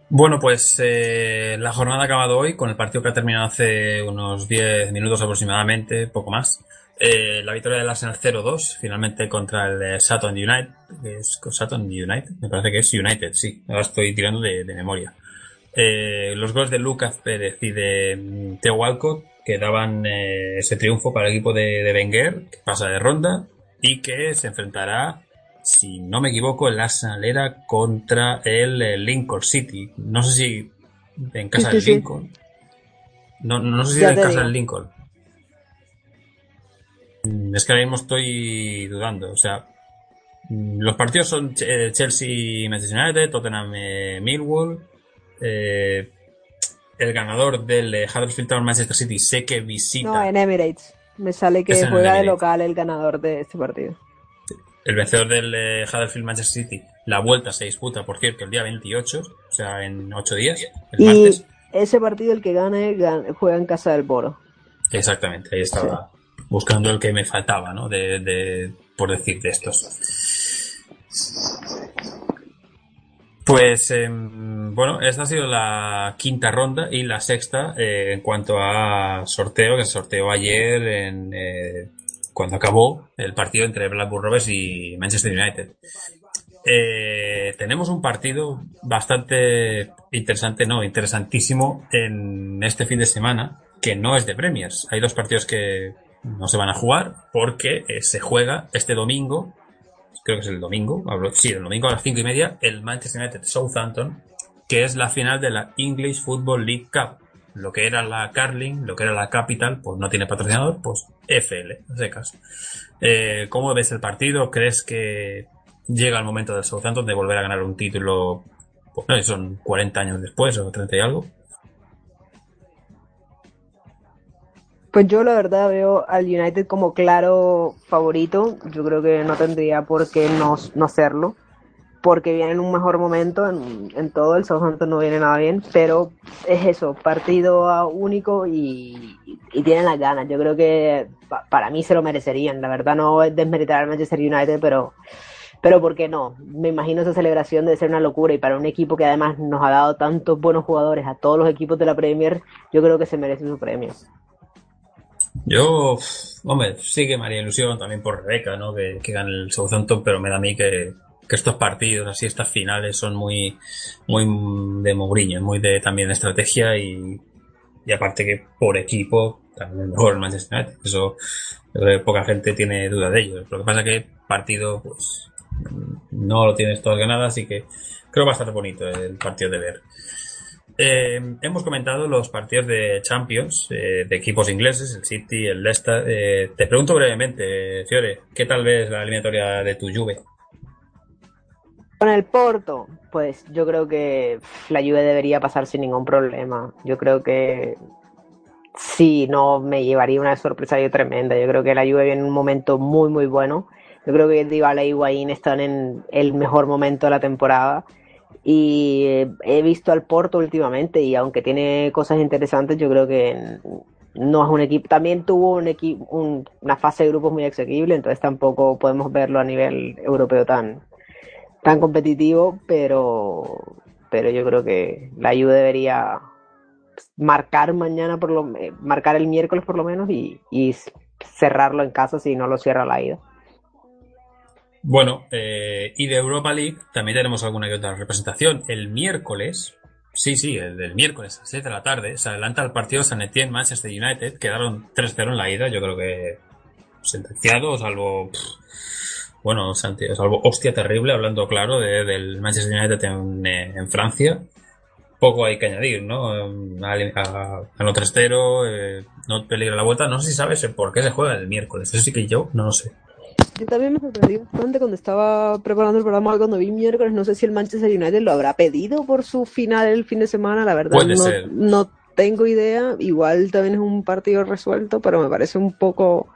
Bueno, pues eh, la jornada ha acabado hoy con el partido que ha terminado hace unos 10 minutos aproximadamente, poco más. Eh, la victoria del Arsenal 0-2, finalmente contra el eh, Sutton United. es Sutton United, me parece que es United, sí. Ahora estoy tirando de, memoria. Eh, los goles de Lucas Pérez y de mm, Theo Walcott que daban eh, ese triunfo para el equipo de, de Wenger, que pasa de ronda y que se enfrentará, si no me equivoco, en la salera contra el, eh, Lincoln City. No sé si en casa Sí, del sí. Lincoln. No, no sé si Ya en casa digo. del Lincoln. Mm, Es que ahora mismo estoy dudando. O sea, mm, los partidos son eh, Chelsea, Manchester United, Tottenham, Millwall. Eh, el ganador del eh, Huddersfield Town Manchester City sé que visita No, en Emirates. Me sale que juega de local el ganador de este partido. el vencedor del eh, Huddersfield Manchester City. La vuelta se disputa, por cierto, el día 28, o sea, en 8 días, el Y martes. ese partido, el que gane, gan- juega en casa del Boro. Exactamente, ahí estaba buscando el que me faltaba, ¿no? De, de- por decir de estos. Pues em, bueno, esta ha sido la quinta ronda y la sexta eh, en cuanto a sorteo, que se sorteó ayer en, eh, cuando acabó el partido entre Blackburn Rovers y Manchester United. Eh, tenemos un partido bastante interesante, no, interesantísimo en este fin de semana, que no es de Premiers. Hay dos partidos que no se van a jugar porque eh, se juega este domingo, creo que es el domingo, sí, el domingo a las cinco y media, el Manchester United Southampton, que es la final de la English Football League Cup. Lo que era la Carling, lo que era la Capital, pues no tiene patrocinador, pues FL, en ese caso. Eh, ¿Cómo ves el partido? ¿Crees que llega el momento del Southampton de volver a ganar un título? Pues no son 40 años después o 30 y algo. Pues yo la verdad veo al United como claro favorito. Yo creo que no tendría por qué no, no serlo. Porque viene en un mejor momento en, en todo. El Southampton no viene nada bien. Pero es eso, partido único y, y tienen las ganas. Yo creo que pa- para mí se lo merecerían. La verdad no es desmeritar al Manchester United, pero, pero ¿por qué no? Me imagino esa celebración de ser una locura. Y para un equipo que además nos ha dado tantos buenos jugadores a todos los equipos de la Premier, yo creo que se merece su premio. Yo, hombre, sí que me haría ilusión también por Rebeca, ¿no? Que, que gane el Southampton, pero me da a mí que, que estos partidos, así estas finales, son muy, muy de Mourinho, muy de también de estrategia y, y aparte que por equipo también es mejor el Manchester United. Eso que poca gente tiene duda de ello. Lo que pasa que partido, pues, no lo tienes todas ganadas, así que creo bastante bonito el partido de ver. Eh, hemos comentado los partidos de Champions eh, de equipos ingleses, el City, el Leicester. Eh, te pregunto brevemente, Fiore, ¿qué tal ves la eliminatoria de tu Juve? Con el Porto, pues yo creo que la Juve debería pasar sin ningún problema. Yo creo que sí, no me llevaría una sorpresa yo tremenda. Yo creo que la Juve viene en un momento muy, muy bueno. Yo creo que Dybala y Higuaín están en el mejor momento de la temporada. Y eh, he visto al Porto últimamente y aunque tiene cosas interesantes, yo creo que no es un equipo. También tuvo un equipo, un- una fase de grupos muy asequible, entonces tampoco podemos verlo a nivel europeo tan, tan competitivo, pero, pero yo creo que la Juve debería marcar mañana por lo eh, marcar el miércoles por lo menos y, cerrarlo en casa si no lo cierra la ida. Bueno, eh, y de Europa League también tenemos alguna que otra representación. El miércoles, sí, sí, el del miércoles a las 7 de la tarde, se adelanta el partido San Etienne Manchester United. Quedaron 3-0 en la ida, yo creo que sentenciado, salvo, bueno, salvo hostia terrible, hablando claro, de- del Manchester United en, eh, en Francia. Poco hay que añadir, ¿no? A lo trastero, eh, no peligra la vuelta. No sé si sabes por qué se juega el miércoles. Eso sí que yo no lo sé. Yo también me sorprendí bastante cuando estaba preparando el programa, cuando vi miércoles, no sé si el Manchester United lo habrá pedido por su final el fin de semana, la verdad Puede no, ser. no tengo idea, igual también es un partido resuelto, pero me parece un poco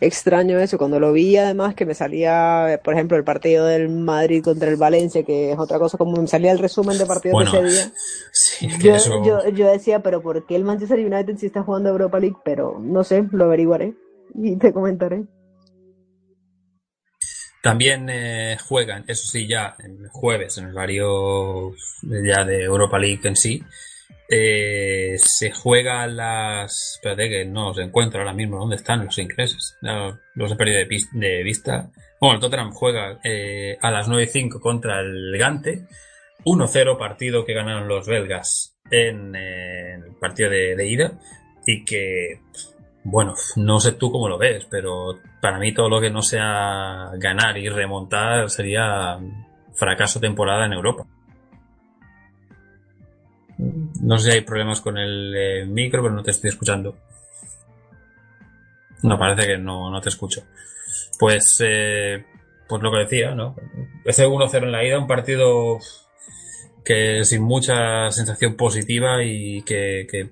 extraño eso, cuando lo vi además que me salía, por ejemplo, el partido del Madrid contra el Valencia, que es otra cosa, como me salía el resumen de partidos Bueno, de ese día, [laughs] Sí, es que yo, eso... yo, yo decía, pero ¿por qué el Manchester United sí está jugando Europa League? Pero no sé, lo averiguaré y te comentaré. También eh, juegan, eso sí, ya el jueves en el horario ya de Europa League en sí. eh, se juega las. Espérate que no os encuentro ahora mismo dónde están los ingleses. Los he perdido de, vista. Bueno, el Tottenham juega eh, a las 9 y 5 contra el Gante. 1-0 partido que ganaron los belgas en, eh, el partido de, de ida y que, bueno, no sé tú cómo lo ves, pero para mí todo lo que no sea ganar y remontar sería fracaso temporada en Europa. No sé si hay problemas con el eh, micro, pero no te estoy escuchando. No, parece que no, no te escucho. Pues, eh, pues lo que decía, ¿no? Ese 1-0 en la ida, un partido que sin mucha sensación positiva y que, que,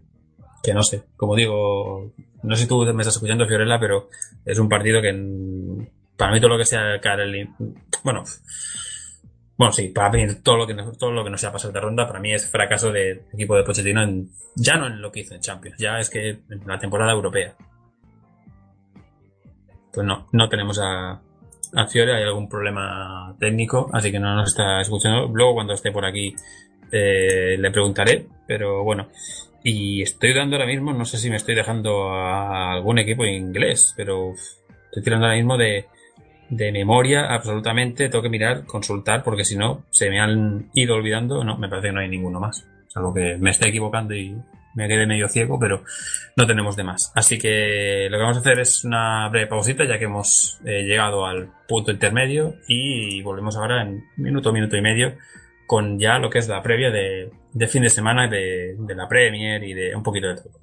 que no sé, como digo, no sé si tú me estás escuchando, Fiorella, pero es un partido que para mí todo lo que sea Karel, bueno, bueno, sí, para mí todo lo que no, todo lo que no sea pasar ronda, para mí es fracaso de equipo de Pochettino, en, ya no en lo que hizo en Champions, ya es que en la temporada europea. Pues no, no tenemos a, a Fiore, hay algún problema técnico, así que no nos está escuchando. Luego cuando esté por aquí eh, le preguntaré, pero bueno. Y estoy dando ahora mismo, no sé si me estoy dejando a algún equipo inglés, pero estoy tirando ahora mismo de, de memoria absolutamente, tengo que mirar, consultar, porque si no, se me han ido olvidando, no, me parece que no hay ninguno más. Salvo que me esté equivocando y me quede medio ciego, pero no tenemos de más. Así que lo que vamos a hacer es una breve pausita, ya que hemos eh, llegado al punto intermedio y volvemos ahora en minuto, minuto y medio con ya lo que es la previa de, de fin de semana de, de la Premier y de un poquito de todo.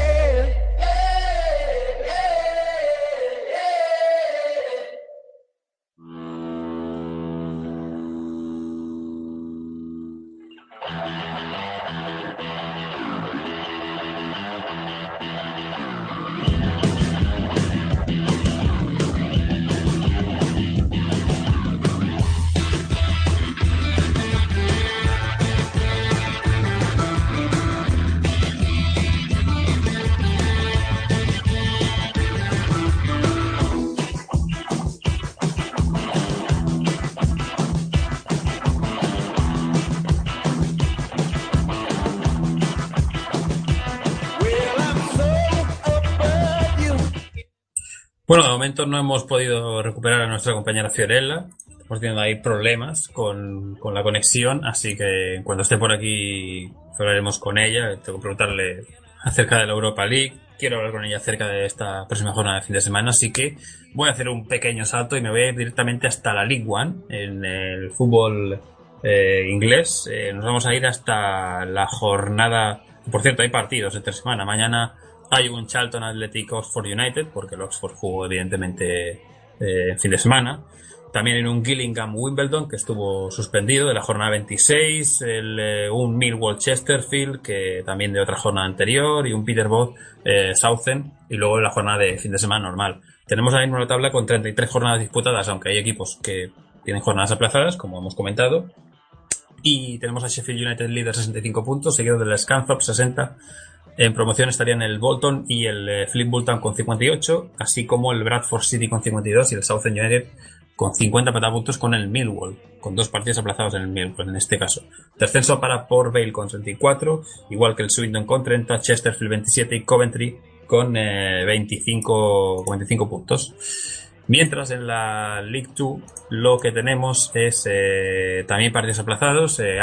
Momento no hemos podido recuperar a nuestra compañera Fiorella. Estamos teniendo ahí problemas con, con la conexión, así que cuando esté por aquí hablaremos con ella. Tengo que preguntarle acerca de la Europa League. Quiero hablar con ella acerca de esta próxima jornada de fin de semana, así que voy a hacer un pequeño salto y me voy a ir directamente hasta la League One, en el fútbol eh, inglés. Eh, nos vamos a ir hasta la jornada. Por cierto, hay partidos entre semana. Mañana hay un Charlton Athletic Oxford United, porque el Oxford jugó evidentemente eh, fin de semana. También en un Gillingham Wimbledon, que estuvo suspendido de la jornada 26. El, eh, un Millwall Chesterfield, que también de otra jornada anterior. Y un Peterborough eh, Southend. Y luego la jornada de fin de semana normal. Tenemos ahora mismo la tabla con 33 jornadas disputadas, aunque hay equipos que tienen jornadas aplazadas, como hemos comentado. Y tenemos a Sheffield United líder 65 puntos, seguido del Scanthorpe 60. En promoción estarían el Bolton y el eh, Fleetwood Town con 58, así como el Bradford City con 52 y el Southend United con 50 petapuntos con el Millwall, con dos partidos aplazados en el Millwall en este caso. Descenso para Port Vale con 34, igual que el Swindon con 30, Chesterfield 27 y Coventry con eh, 25, 25 puntos. Mientras en la League 2 lo que tenemos es eh, también partidos aplazados, eh,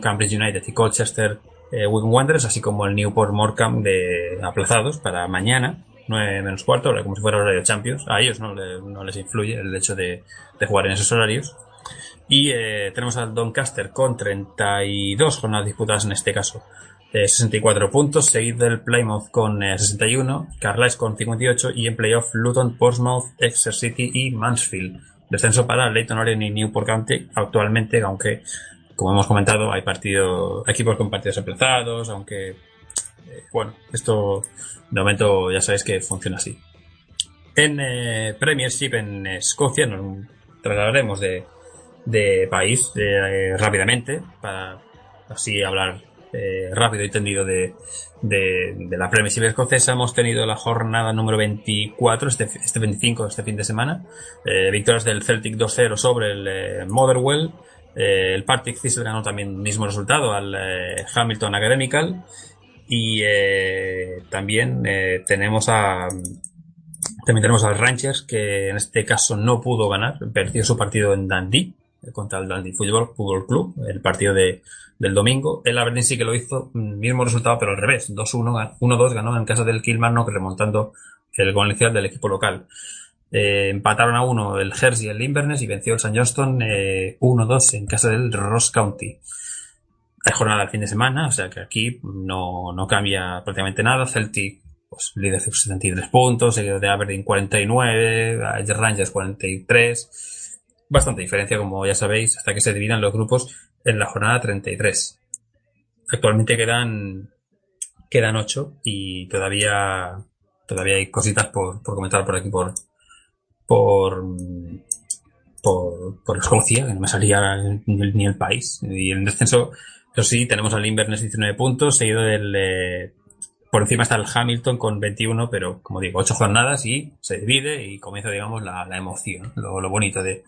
Cambridge United y Colchester eh, Wanderers, así como el Newport Morecambe de aplazados para mañana, 9 menos cuarto, como si fuera horario Champions. A ellos no, le- no les influye el hecho de, de jugar en esos horarios. Y eh, tenemos al Doncaster con 32 jornadas disputadas en este caso. eh, 64 puntos, seguido del Plymouth con eh, 61, Carlisle con 58 y en playoff Luton, Portsmouth, Exeter City y Mansfield. Descenso para Leighton Orient y Newport County actualmente, aunque como hemos comentado hay partido, equipos con partidos aplazados, aunque eh, bueno, esto de momento ya sabéis que funciona así. En eh, Premiership en Escocia nos trasladaremos de, país eh, rápidamente para así hablar eh, rápido y tendido de, de, de la Premiership escocesa. Hemos tenido la jornada número 24, este, este 25, este fin de semana. Victorias del Celtic 2-0 sobre el Motherwell. Eh, el Partick Thistle ganó también mismo resultado al eh, Hamilton Academical. Y eh, también eh, tenemos a también tenemos al Rangers que en este caso no pudo ganar, perdió su partido en Dundee eh, contra el Dundee Football, Club, el partido de, del domingo. El Aberdeen sí que lo hizo, mm, mismo resultado, pero al revés, 2-1, gan- 1-2 ganó en casa del Kilmarnock remontando el gol inicial del equipo local. Eh, empataron a uno el Jersey y el Inverness y venció el St. Johnston eh, 1-2 en casa del Ross County. Hay jornada el fin de semana, o sea que aquí no, no cambia prácticamente nada. Celtic, pues líder de 73 puntos, seguido de Aberdeen 49, Rangers 43. Bastante diferencia, como ya sabéis, hasta que se dividan los grupos en la jornada 33. Actualmente quedan, quedan 8 y todavía, todavía hay cositas por, por comentar por aquí, por, por, por, por Escocia, que no me salía ni el, país. Y en descenso, eso sí, tenemos al Inverness 19 puntos, seguido del, eh, por encima está el Hamilton con 21, pero como digo, 8 jornadas y se divide y comienza, digamos, la, la emoción, lo, lo bonito de,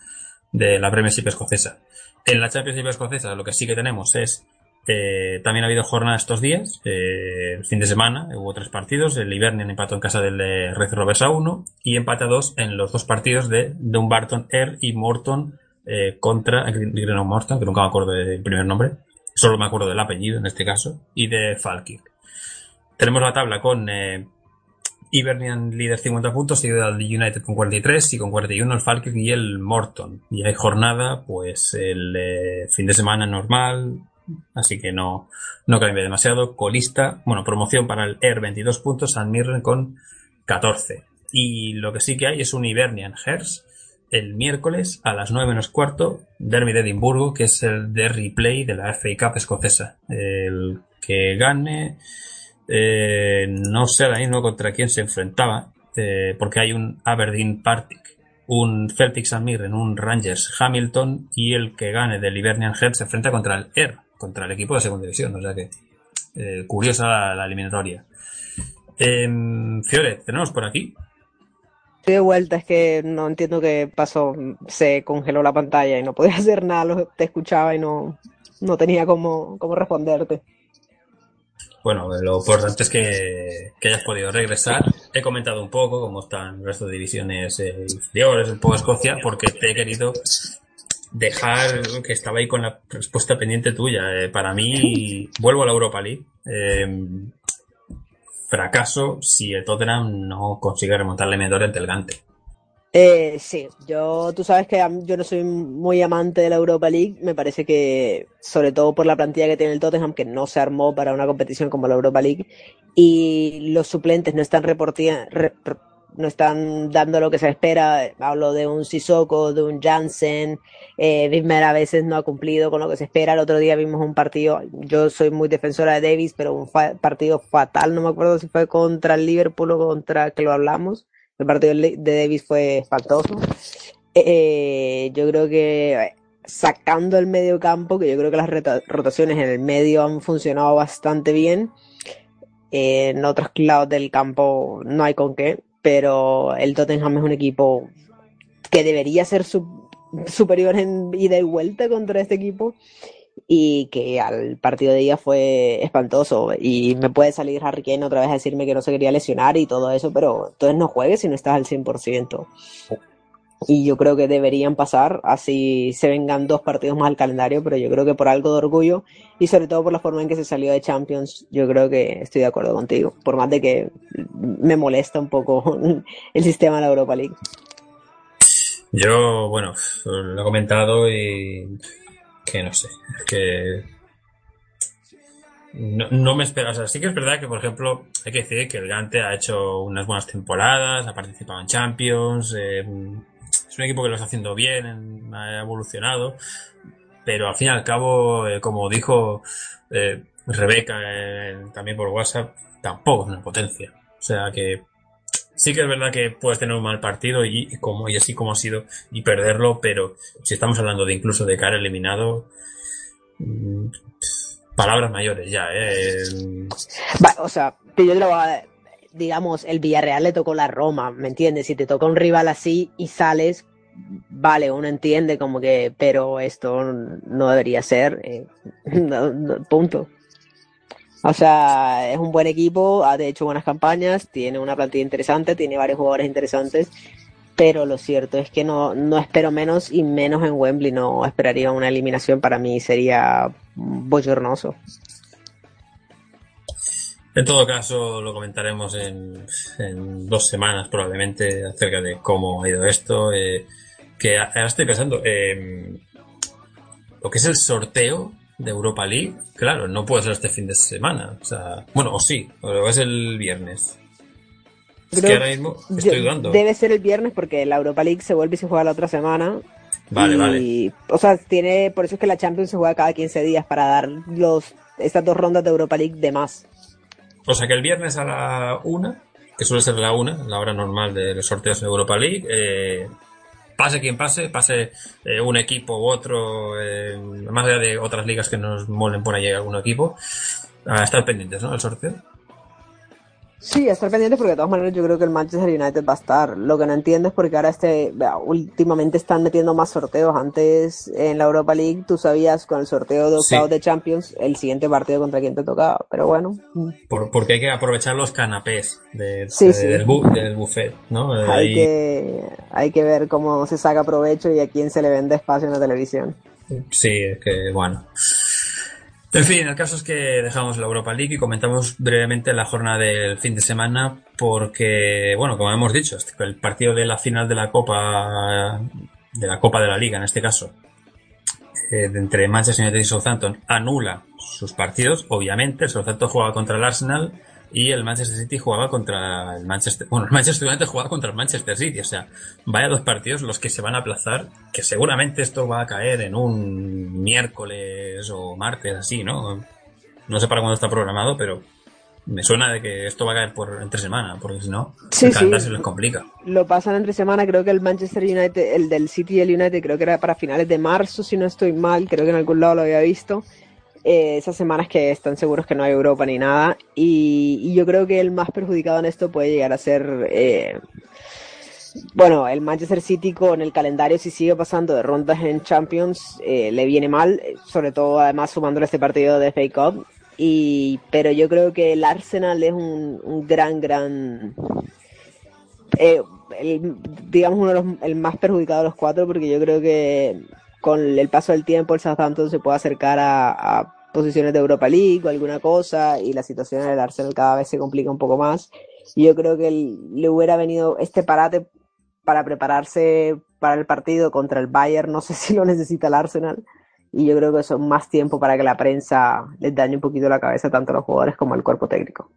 de la Premiership escocesa. En la Championship escocesa lo que sí que tenemos es eh, también ha habido jornadas estos días, eh, el fin de semana, hubo tres partidos, el Hibernian empató en casa del eh, Red Rovers a 1 y empate a 2 en los dos partidos de Dumbarton Air y Morton contra Greno Morton, que nunca me acuerdo del primer nombre, solo me acuerdo del apellido en este caso, y de Falkirk. Tenemos la tabla con Hibernian líder 50 puntos, seguido del United con 43 y con 41 el Falkirk y el Morton. Y hay jornada, pues el fin de semana normal, así que no, no cambia demasiado. Colista, bueno, promoción para el Air 22 puntos, San Mirren con 14. Y lo que sí que hay es un Hibernian Hers el miércoles a las 9 menos cuarto, Derby de Edimburgo, que es el de replay de la FA Cup escocesa. El que gane, eh, no sé ahora mismo contra quién se enfrentaba, eh, porque hay un Aberdeen Partick, un Celtic St. Mirren, un Rangers Hamilton y el que gane del Hibernian Head se enfrenta contra el Air, contra el equipo de segunda división, o sea que eh, curiosa la, la eliminatoria. Em, Fiore, tenemos por aquí. Estoy de vuelta, es que no entiendo qué pasó. Se congeló la pantalla y no podía [laughs] hacer nada, lo- te escuchaba y no, no tenía cómo, cómo responderte. Bueno, lo importante es que, que hayas podido regresar. He comentado un poco cómo están el resto de divisiones eh, inferiores, un poco Escocia, porque te he querido dejar que estaba ahí con la respuesta pendiente tuya. Eh, para mí, [laughs] vuelvo a la Europa League. Eh, fracaso si el Tottenham no consigue remontar la eliminatoria ante el Gante. Eh, sí, yo, tú sabes que yo no soy muy amante de la Europa League, me parece que, sobre todo por la plantilla que tiene el Tottenham, que no se armó para una competición como la Europa League, y los suplentes no están reportia- re- re- no están dando lo que se espera, hablo de un Sissoko, de un Jansen, eh, a veces no ha cumplido con lo que se espera, el otro día vimos un partido, yo soy muy defensora de Davis, pero un partido fatal, no me acuerdo si fue contra el Liverpool o contra, que lo hablamos, el partido de Davis fue espantoso. Eh, yo creo que sacando el medio campo, que yo creo que las rotaciones en el medio han funcionado bastante bien. en otros lados del campo no hay con qué, pero el Tottenham es un equipo que debería ser su- superior en ida y vuelta contra este equipo. y que al partido de día fue espantoso y me puede salir Harry Kane otra vez a decirme que no se quería lesionar y todo eso, pero entonces no juegues si no estás al 100%. Y yo creo que deberían pasar, así se vengan dos partidos más al calendario, pero yo creo que por algo de orgullo y sobre todo por la forma en que se salió de Champions, yo creo que estoy de acuerdo contigo, por más de que me molesta un poco [laughs] el sistema de la Europa League. Yo, bueno, lo he comentado y que no sé, es que no, no me espero, o sea, sí que es verdad que, por ejemplo, hay que decir que el Gante ha hecho unas buenas temporadas, ha participado en Champions, eh, es un equipo que lo está haciendo bien, ha evolucionado, pero al fin y al cabo, eh, como dijo eh, Rebeca eh, también por WhatsApp, tampoco es una potencia. O sea que sí que es verdad que puedes tener un mal partido y, como y así como ha sido y perderlo, pero si estamos hablando de incluso de cara eliminado, mm, palabras mayores ya, eh. Va, o sea, te a- digamos, el Villarreal le tocó la Roma, ¿me entiendes? Si te toca un rival así y sales, vale, uno entiende como que, pero esto no debería ser, eh, [laughs] punto. O sea, es un buen equipo, ha hecho buenas campañas, tiene una plantilla interesante, tiene varios jugadores interesantes, pero lo cierto es que no, no espero menos y menos en Wembley, no esperaría una eliminación, para mí sería bochornoso. En todo caso, lo comentaremos en, en dos semanas probablemente acerca de cómo ha ido esto. eh, que ahora estoy pensando, eh, lo que es el sorteo de Europa League, claro, no puede ser este fin de semana. O sea, bueno, o sí, o es el viernes. Es que ahora mismo estoy dudando. Debe ser el viernes porque la Europa League se vuelve y se juega la otra semana. Vale, y, vale. O sea, tiene, por eso es que la Champions se juega cada 15 días para dar los estas dos rondas de Europa League de más. O sea que el viernes a la una, que suele ser la una, la hora normal de los sorteos de Europa League, eh, pase quien pase, pase eh, un equipo u otro, eh, más allá de otras ligas que nos molen por ahí algún equipo, a estar pendientes, ¿no? Del sorteo. Sí, estar pendientes porque de todas maneras yo creo que el Manchester United va a estar. Lo que no entiendo es porque ahora este, últimamente están metiendo más sorteos. Antes en la Europa League tú sabías con el sorteo de octavos Sí. de Champions el siguiente partido contra quién te tocaba. Pero bueno, Por- porque hay que aprovechar los canapés de- Sí, de- sí. Del, bu- del buffet, ¿no? Hay ahí- que, hay que ver cómo se saca provecho y a quién se le vende espacio en la televisión. Sí, es que bueno. En fin, el caso es que dejamos la Europa League y comentamos brevemente la jornada del fin de semana porque, bueno, como hemos dicho, este- el partido de la final de la Copa, de la Copa de la Liga en este caso, eh, entre Manchester United y Southampton, anula sus partidos, obviamente, el Southampton jugaba contra el Arsenal y el Manchester City jugaba contra el Manchester, bueno, el Manchester United jugaba contra el Manchester City, o sea, vaya dos partidos los que se van a aplazar, que seguramente esto va a caer en un miércoles o martes así, ¿no? No sé para cuándo está programado, pero me suena de que esto va a caer por entre semana, porque si no, Sí, el sí. calendario se les complica. Lo pasan entre semana, creo que el Manchester United, el del City y el United, creo que era para finales de marzo, si no estoy mal, creo que en algún lado lo había visto. Eh, esas semanas que están seguros que no hay Europa ni nada. Y, yo creo que el más perjudicado en esto puede llegar a ser, eh, bueno, el Manchester City con el calendario, si sigue pasando de rondas en Champions, eh, le viene mal, sobre todo además sumándole este partido de FA Cup. Y, pero yo creo que el Arsenal es un, gran, gran digamos uno de los el más perjudicado de los cuatro porque yo creo que con el paso del tiempo el Southampton se puede acercar a posiciones de Europa League o alguna cosa y la situación en el Arsenal cada vez se complica un poco más y yo creo que le hubiera venido este parate para prepararse para el partido contra el Bayern no sé [laughs] si lo necesita el Arsenal y yo creo que es más tiempo para que la prensa les dañe un poquito la cabeza tanto a los jugadores como al cuerpo técnico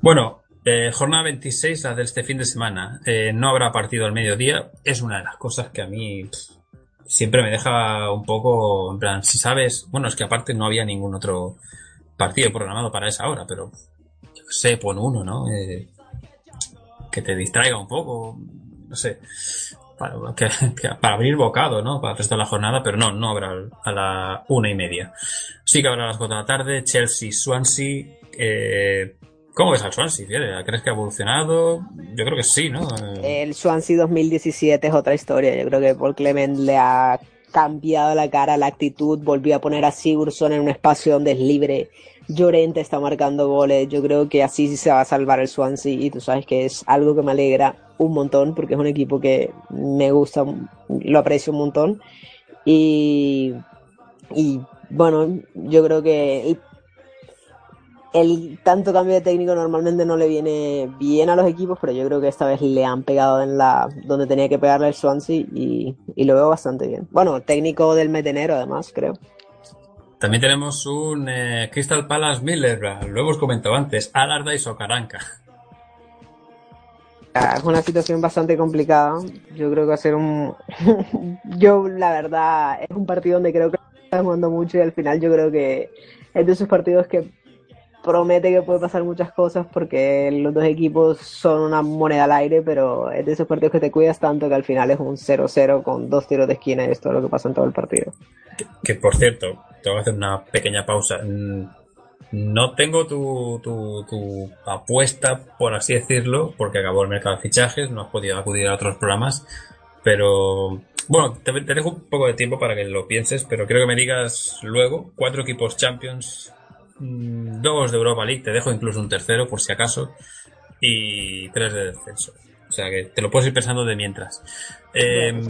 Bueno, eh, jornada 26, la de este fin de semana. Eh, no habrá partido al mediodía. Es una de las cosas que a mí siempre me deja un poco, en plan, si sabes, bueno, es que aparte no había ningún otro partido programado para esa hora, pero yo sé, pon uno, ¿no? Eh, que te distraiga un poco, no sé, para, que- para abrir bocado, ¿no? Para el resto de la jornada, pero no, no habrá a la una y media. Sí que habrá a las cuatro de la tarde, Chelsea, Swansea, eh, ¿Cómo ves al Swansea? ¿Crees que ha evolucionado? Yo creo que sí, ¿no? Eh, El Swansea 2017 es otra historia. Yo creo que Paul Clement le ha cambiado la cara, la actitud, volvió a poner a Sigurdsson en un espacio donde es libre. Llorente está marcando goles. Yo creo que así sí se va a salvar el Swansea y tú sabes que es algo que me alegra un montón porque es un equipo que me gusta, lo aprecio un montón. Y, y bueno, yo creo que el tanto cambio de técnico normalmente no le viene bien a los equipos, pero yo creo que esta vez le han pegado en la donde tenía que pegarle el Swansea y, y lo veo bastante bien. Bueno, técnico del mes de enero además, creo. También tenemos un eh, Crystal Palace Miller, lo hemos comentado antes, Alarda y Socaranca. Ah, Es una situación bastante complicada. Yo creo que va a ser un. [laughs] yo, la verdad, es un partido donde creo que está jugando mucho y al final yo creo que es de esos partidos que promete que puede pasar muchas cosas porque los dos equipos son una moneda al aire, pero es de esos partidos que te cuidas tanto que al final es un 0-0 con dos tiros de esquina y es todo lo que pasa en todo el partido. Que por cierto, tengo que hacer una pequeña pausa. Mm, No tengo tu, tu, tu apuesta, por así decirlo, porque acabó el mercado de fichajes, no has podido acudir a otros programas, pero bueno, te, te dejo un poco de tiempo para que lo pienses, pero creo que me digas luego cuatro equipos Champions, dos de Europa League, te dejo incluso un tercero por si acaso, y tres de descenso. O sea que te lo puedes ir pensando de mientras. Eh,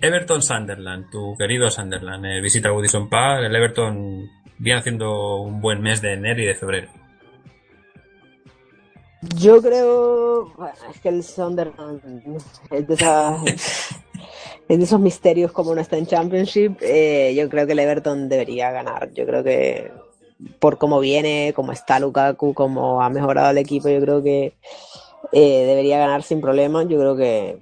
Everton Sunderland, tu querido Sunderland, eh, visita Woodison Park, el Everton viene haciendo un buen mes de enero y de febrero. Yo creo, bueno, es que el Sunderland es de, esa- [laughs] es de esos misterios como no está en Championship. eh, yo creo que el Everton debería ganar. Yo creo que por cómo viene, cómo está Lukaku, cómo ha mejorado el equipo, yo creo que eh, debería ganar sin problema. Yo creo que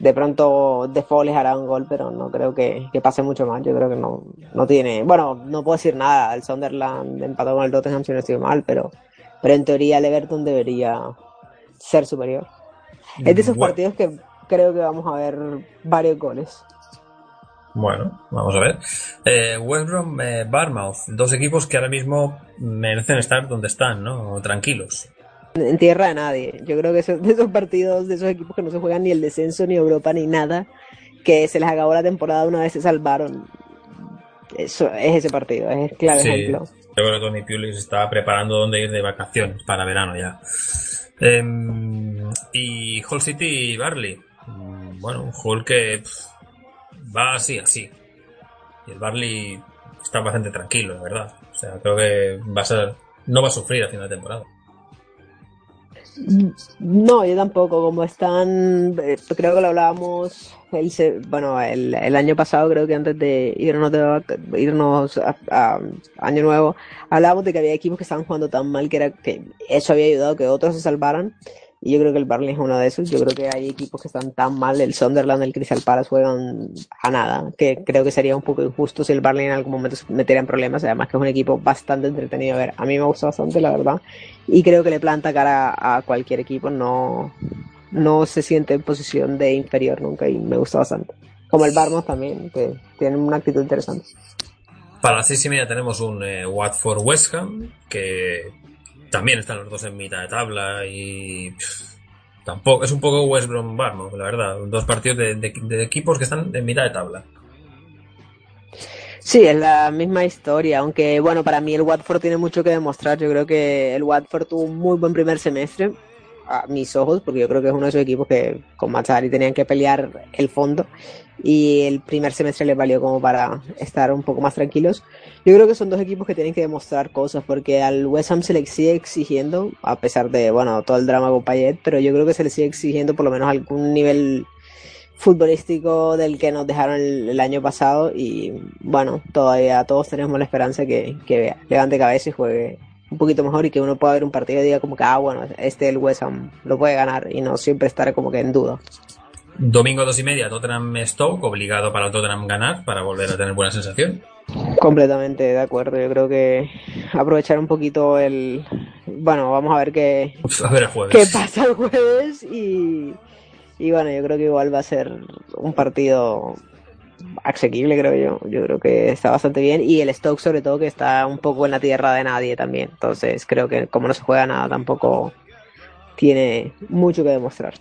de pronto De les hará un gol, pero no creo que, que pase mucho más. Yo creo que no, no tiene. Bueno, no puedo decir nada. El Sunderland empató con el Tottenham si no estoy mal, pero, pero en teoría el Everton debería ser superior. Es de esos Bueno. partidos que creo que vamos a ver varios goles. Bueno, vamos a ver. Eh, West Brom, eh, Barmouth, dos equipos que ahora mismo merecen estar donde están, ¿no? Tranquilos. En tierra de nadie. Yo creo que esos, de [laughs] esos partidos, de esos equipos que no se juegan ni el descenso, ni Europa, ni nada, que se les acabó la temporada una vez se salvaron. Eso es ese partido, es claro Sí. ejemplo. Yo creo que Tony Pulis está preparando dónde ir de vacaciones para verano ya. Em, y Hull City y Barley. Mm, Bueno, un Hull que pff, va así, así. Y el Barley está bastante tranquilo, la verdad. O sea, creo que va a ser, no va a sufrir a final de temporada. No, yo tampoco, como están, eh, creo que lo hablábamos, el, bueno, el, el año pasado, creo que antes de irnos, de irnos a, a Año Nuevo, hablábamos de que había equipos que estaban jugando tan mal que, era, que eso había ayudado a que otros se salvaran, y yo creo que el Barley es uno de esos, yo creo que hay equipos que están tan mal, el Sunderland, el Crystal Palace juegan a nada, que creo que sería un poco injusto si el Barley en algún momento se metiera en problemas, además que es un equipo bastante entretenido a ver, a mí me gusta bastante, la verdad, y creo que le planta cara a cualquier equipo, no, no se siente en posición de inferior nunca y me gusta bastante. Como el Barmouth también, que tienen una actitud interesante. Para las seis y media tenemos un eh, Watford West Ham, que también están los dos en mitad de tabla y tampoco es un poco West Brom la verdad. Dos partidos de equipos que están en mitad de tabla. Sí, es la misma historia, aunque bueno, para mí el Watford tiene mucho que demostrar. Yo creo que el Watford tuvo un muy buen primer semestre, a mis ojos, porque yo creo que es uno de esos equipos que con Mazzari tenían que pelear el fondo y el primer semestre les valió como para estar un poco más tranquilos. Yo creo que son dos equipos que tienen que demostrar cosas, porque al West Ham se le sigue exigiendo, a pesar de, bueno, todo el drama con Payet, pero yo creo que se le sigue exigiendo por lo menos algún nivel futbolístico del que nos dejaron el, año pasado y bueno, todavía todos tenemos la esperanza que, que levante cabeza y juegue un poquito mejor y que uno pueda ver un partido y diga como que, ah, bueno, este el West Ham lo puede ganar y no siempre estar como que en duda. Domingo dos y media, Tottenham Stoke, obligado para Tottenham ganar para volver a tener buena sensación. Completamente de acuerdo, yo creo que aprovechar un poquito el... Bueno, vamos a ver qué, A ver el jueves. qué pasa el jueves y, y bueno, yo creo que igual va a ser un partido asequible, creo yo. Yo creo que está bastante bien y el Stoke sobre todo que está un poco en la tierra de nadie también. Entonces creo que como no se juega nada tampoco tiene mucho que demostrar.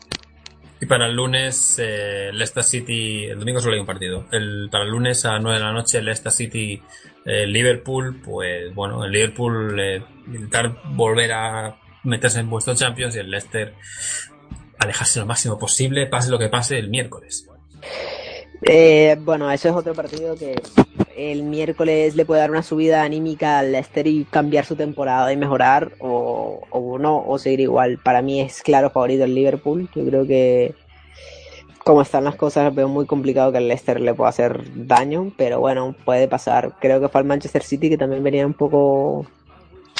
Y para el lunes, eh, Leicester City, el domingo solo hay un partido. El, para el lunes a 9 de la noche, Leicester City, eh, Liverpool, pues bueno, el Liverpool eh, intentar volver a meterse en vuestro Champions y el Leicester alejarse lo máximo posible, pase lo que pase el miércoles. Eh, bueno, eso es otro partido que el miércoles le puede dar una subida anímica al Leicester y cambiar su temporada y mejorar o, o no, o seguir igual. Para mí es claro favorito el Liverpool. Yo creo que como están las cosas veo muy complicado que el Leicester le pueda hacer daño, pero bueno, puede pasar. Creo que fue al Manchester City que también venía un poco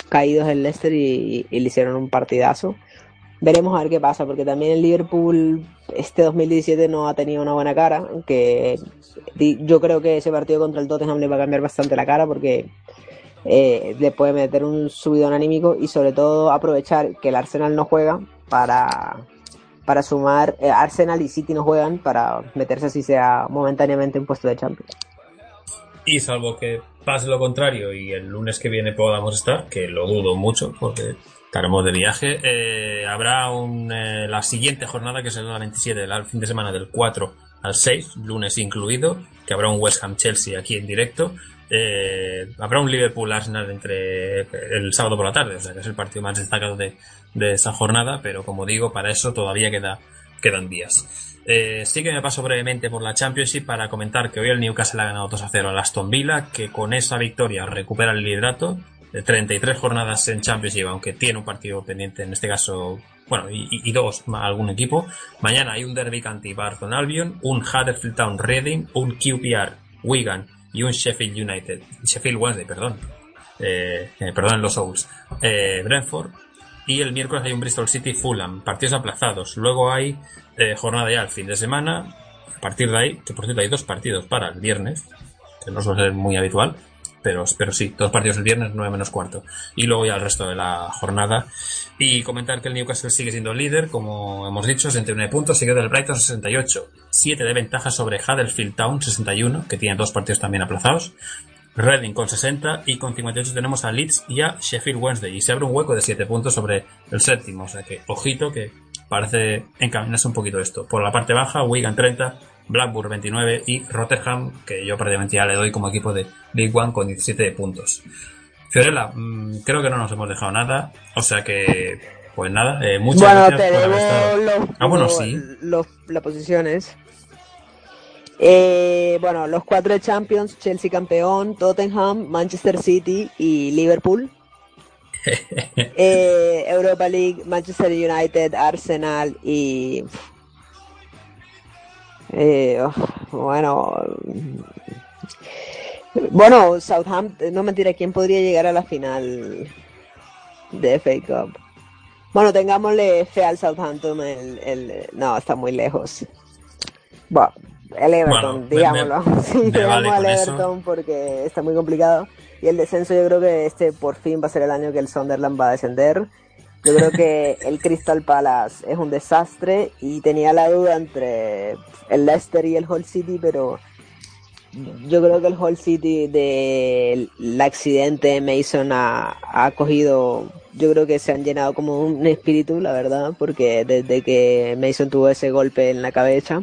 caídos el Leicester y, y le hicieron un partidazo. Veremos a ver qué pasa, porque también el Liverpool este 2017 no ha tenido una buena cara, aunque yo creo que ese partido contra el Tottenham le va a cambiar bastante la cara porque eh, le puede meter un subidón anímico y sobre todo aprovechar que el Arsenal no juega para, para sumar, eh, Arsenal y City no juegan para meterse así sea momentáneamente en puesto de Champions. Y salvo que pase lo contrario y el lunes que viene podamos estar, que lo dudo mucho porque estaremos de viaje, eh, habrá un, eh, la siguiente jornada que será la 27, el fin de semana del 4 al 6, lunes incluido, que habrá un West Ham Chelsea aquí en directo. Eh, habrá un Liverpool Arsenal entre el sábado por la tarde, o sea que es el partido más destacado de, de esa jornada, pero como digo, para eso todavía queda, quedan días. Eh, sí que me paso brevemente por la Championship para comentar que hoy el Newcastle ha ganado 2 a 0 al Aston Villa, que con esa victoria recupera el liderato de 33 jornadas en Championship, aunque tiene un partido pendiente, en este caso, bueno, y, dos, algún equipo. Mañana hay un Derby County Barton Albion, un Huddersfield Town Reading, un QPR Wigan y un Sheffield United, Sheffield Wednesday, perdón, eh, eh, perdón, los Owls, eh, Brentford. Y el miércoles hay un Bristol City Fulham, partidos aplazados. Luego hay eh, jornada ya el fin de semana. A partir de ahí, que por cierto hay dos partidos para el viernes, que no suele ser muy habitual, pero, pero sí, dos partidos el viernes, 9 menos cuarto. Y luego ya el resto de la jornada. Y comentar que el Newcastle sigue siendo líder, como hemos dicho, 69 puntos, seguido del Brighton 68. 7 de ventaja sobre Huddersfield Town 61, que tiene dos partidos también aplazados. Reading con 60 y con 58 tenemos a Leeds y a Sheffield Wednesday y se abre un hueco de 7 puntos sobre el séptimo, o sea que ojito que parece encaminarse un poquito esto. Por la parte baja, Wigan 30, Blackburn 29 y Rotterdam, que yo prácticamente ya le doy como equipo de League One con 17 puntos. Fiorella, mm, creo que no nos hemos dejado nada, o sea que, pues nada, eh, muchas bueno, gracias por haber estado. los, Ah, bueno, sí. los- las posiciones. Eh, bueno, los cuatro de Champions, Chelsea campeón, Tottenham, Manchester City y Liverpool. [laughs] Eh, Europa League, Manchester United, Arsenal y... eh, bueno... Bueno, Southampton, no mentira, ¿quién podría llegar a la final de FA Cup? Bueno, tengámosle fe al Southampton, el, el- no, está muy lejos. Bueno, el Everton, Bueno, digámoslo. [laughs] me- sí, me digamos vale al eso. Everton porque está muy complicado. Y el descenso yo creo que este por fin va a ser el año que el Sunderland va a descender. Yo creo que el Crystal Palace es un desastre y tenía la duda entre el Leicester y el Hull City, pero yo creo que el Hull City del accidente de Mason ha, ha cogido, yo creo que se han llenado como un espíritu, la verdad, porque desde que Mason tuvo ese golpe en la cabeza,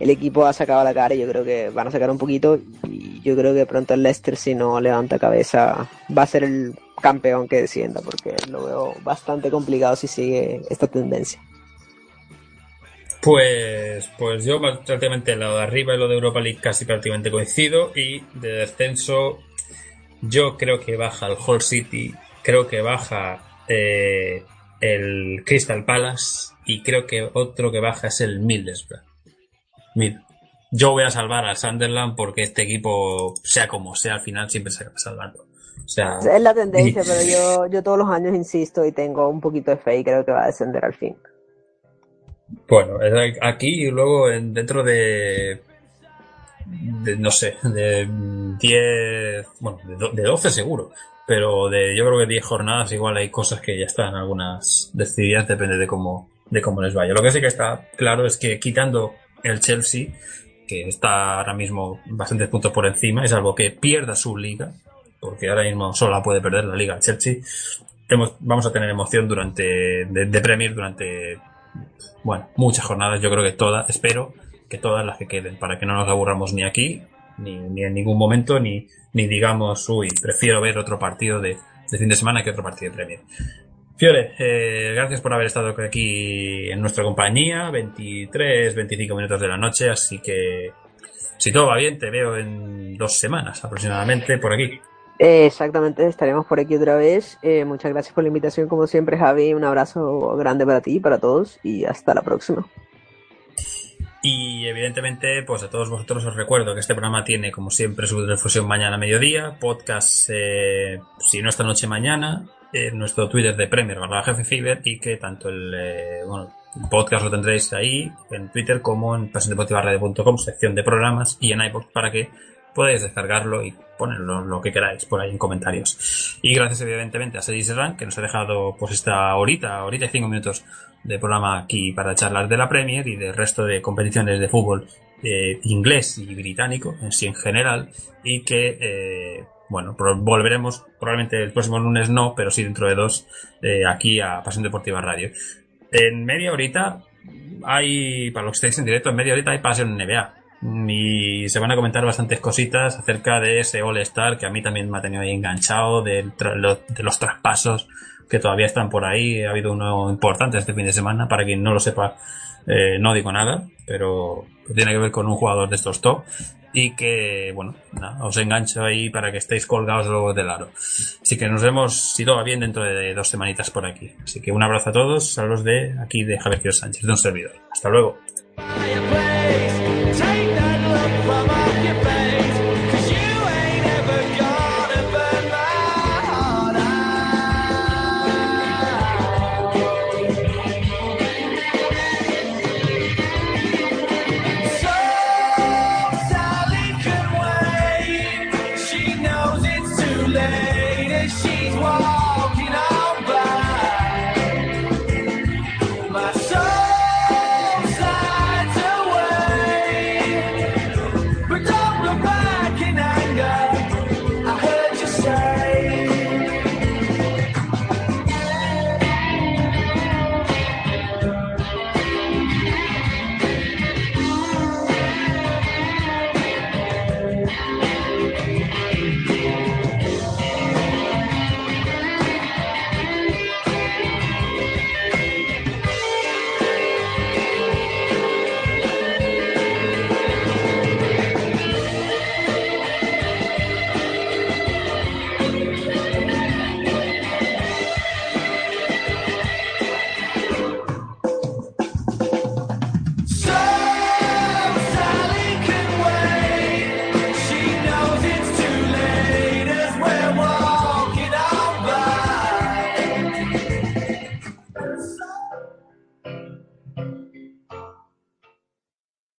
el equipo ha sacado la cara y yo creo que van a sacar un poquito y yo creo que pronto el Leicester si no levanta cabeza va a ser el campeón que descienda porque lo veo bastante complicado si sigue esta tendencia. Pues, pues yo prácticamente lo de arriba y lo de Europa League casi prácticamente coincido y de descenso yo creo que baja el Hull City, creo que baja eh, el Crystal Palace y creo que otro que baja es el Middlesbrough. Mid- Yo voy a salvar al Sunderland porque este equipo, sea como sea, al final siempre se acaba salvando. O sea, Es la tendencia, y- pero yo, yo todos los años insisto y tengo un poquito de fe y creo que va a descender al fin. Bueno, aquí y luego en- dentro de, de, no sé, de 10, bueno, de 12 seguro, pero de yo creo que 10 jornadas igual hay cosas que ya están algunas decididas, depende de cómo, de cómo les vaya. Lo que sí que está claro es que quitando el Chelsea, que está ahora mismo bastantes puntos por encima, es algo que pierda su liga, porque ahora mismo solo la puede perder la liga el Chelsea, hemos- vamos a tener emoción durante, de, de Premier durante bueno, muchas jornadas, yo creo que todas, espero que todas las que queden, para que no nos aburramos ni aquí, ni, ni en ningún momento, ni, ni digamos, uy, prefiero ver otro partido de, de fin de semana que otro partido de Premier. Fiore, eh, gracias por haber estado aquí en nuestra compañía, 23, 25 minutos de la noche, así que si todo va bien, te veo en dos semanas aproximadamente por aquí. Exactamente, estaremos por aquí otra vez. Eh, muchas gracias por la invitación, como siempre, Javi. Un abrazo grande para ti y para todos y hasta la próxima. Y evidentemente, pues a todos vosotros os recuerdo que este programa tiene, como siempre, su difusión mañana a mediodía, podcast, eh, si no esta noche mañana, en nuestro Twitter de Premier barra Jefe Fiber y que tanto el, eh, bueno, podcast lo tendréis ahí en Twitter como en pasiondeportivaradio.com, sección de programas y en iPod para que podáis descargarlo y ponerlo lo que queráis por ahí en comentarios. Y gracias evidentemente a Sergi Serran que nos ha dejado pues esta horita, ahorita y cinco minutos de programa aquí para charlar de la Premier y del resto de competiciones de fútbol eh, inglés y británico en sí en general y que eh, bueno volveremos probablemente el próximo lunes no pero sí dentro de dos eh, aquí a Pasión Deportiva Radio. En media horita hay para los que estáis en directo en media horita hay Pasión NBA y se van a comentar bastantes cositas acerca de ese All Star que a mí también me ha tenido ahí enganchado de los traspasos que todavía están por ahí. Ha habido uno importante este fin de semana. Para quien no lo sepa, eh, no digo nada, pero tiene que ver con un jugador de estos top. Y que, bueno, nada, os engancho ahí para que estéis colgados luego del aro. Así que nos vemos, si todo va bien, dentro de dos semanitas por aquí. Así que un abrazo a todos, saludos de aquí de Javier Sánchez, de un servidor. Hasta luego.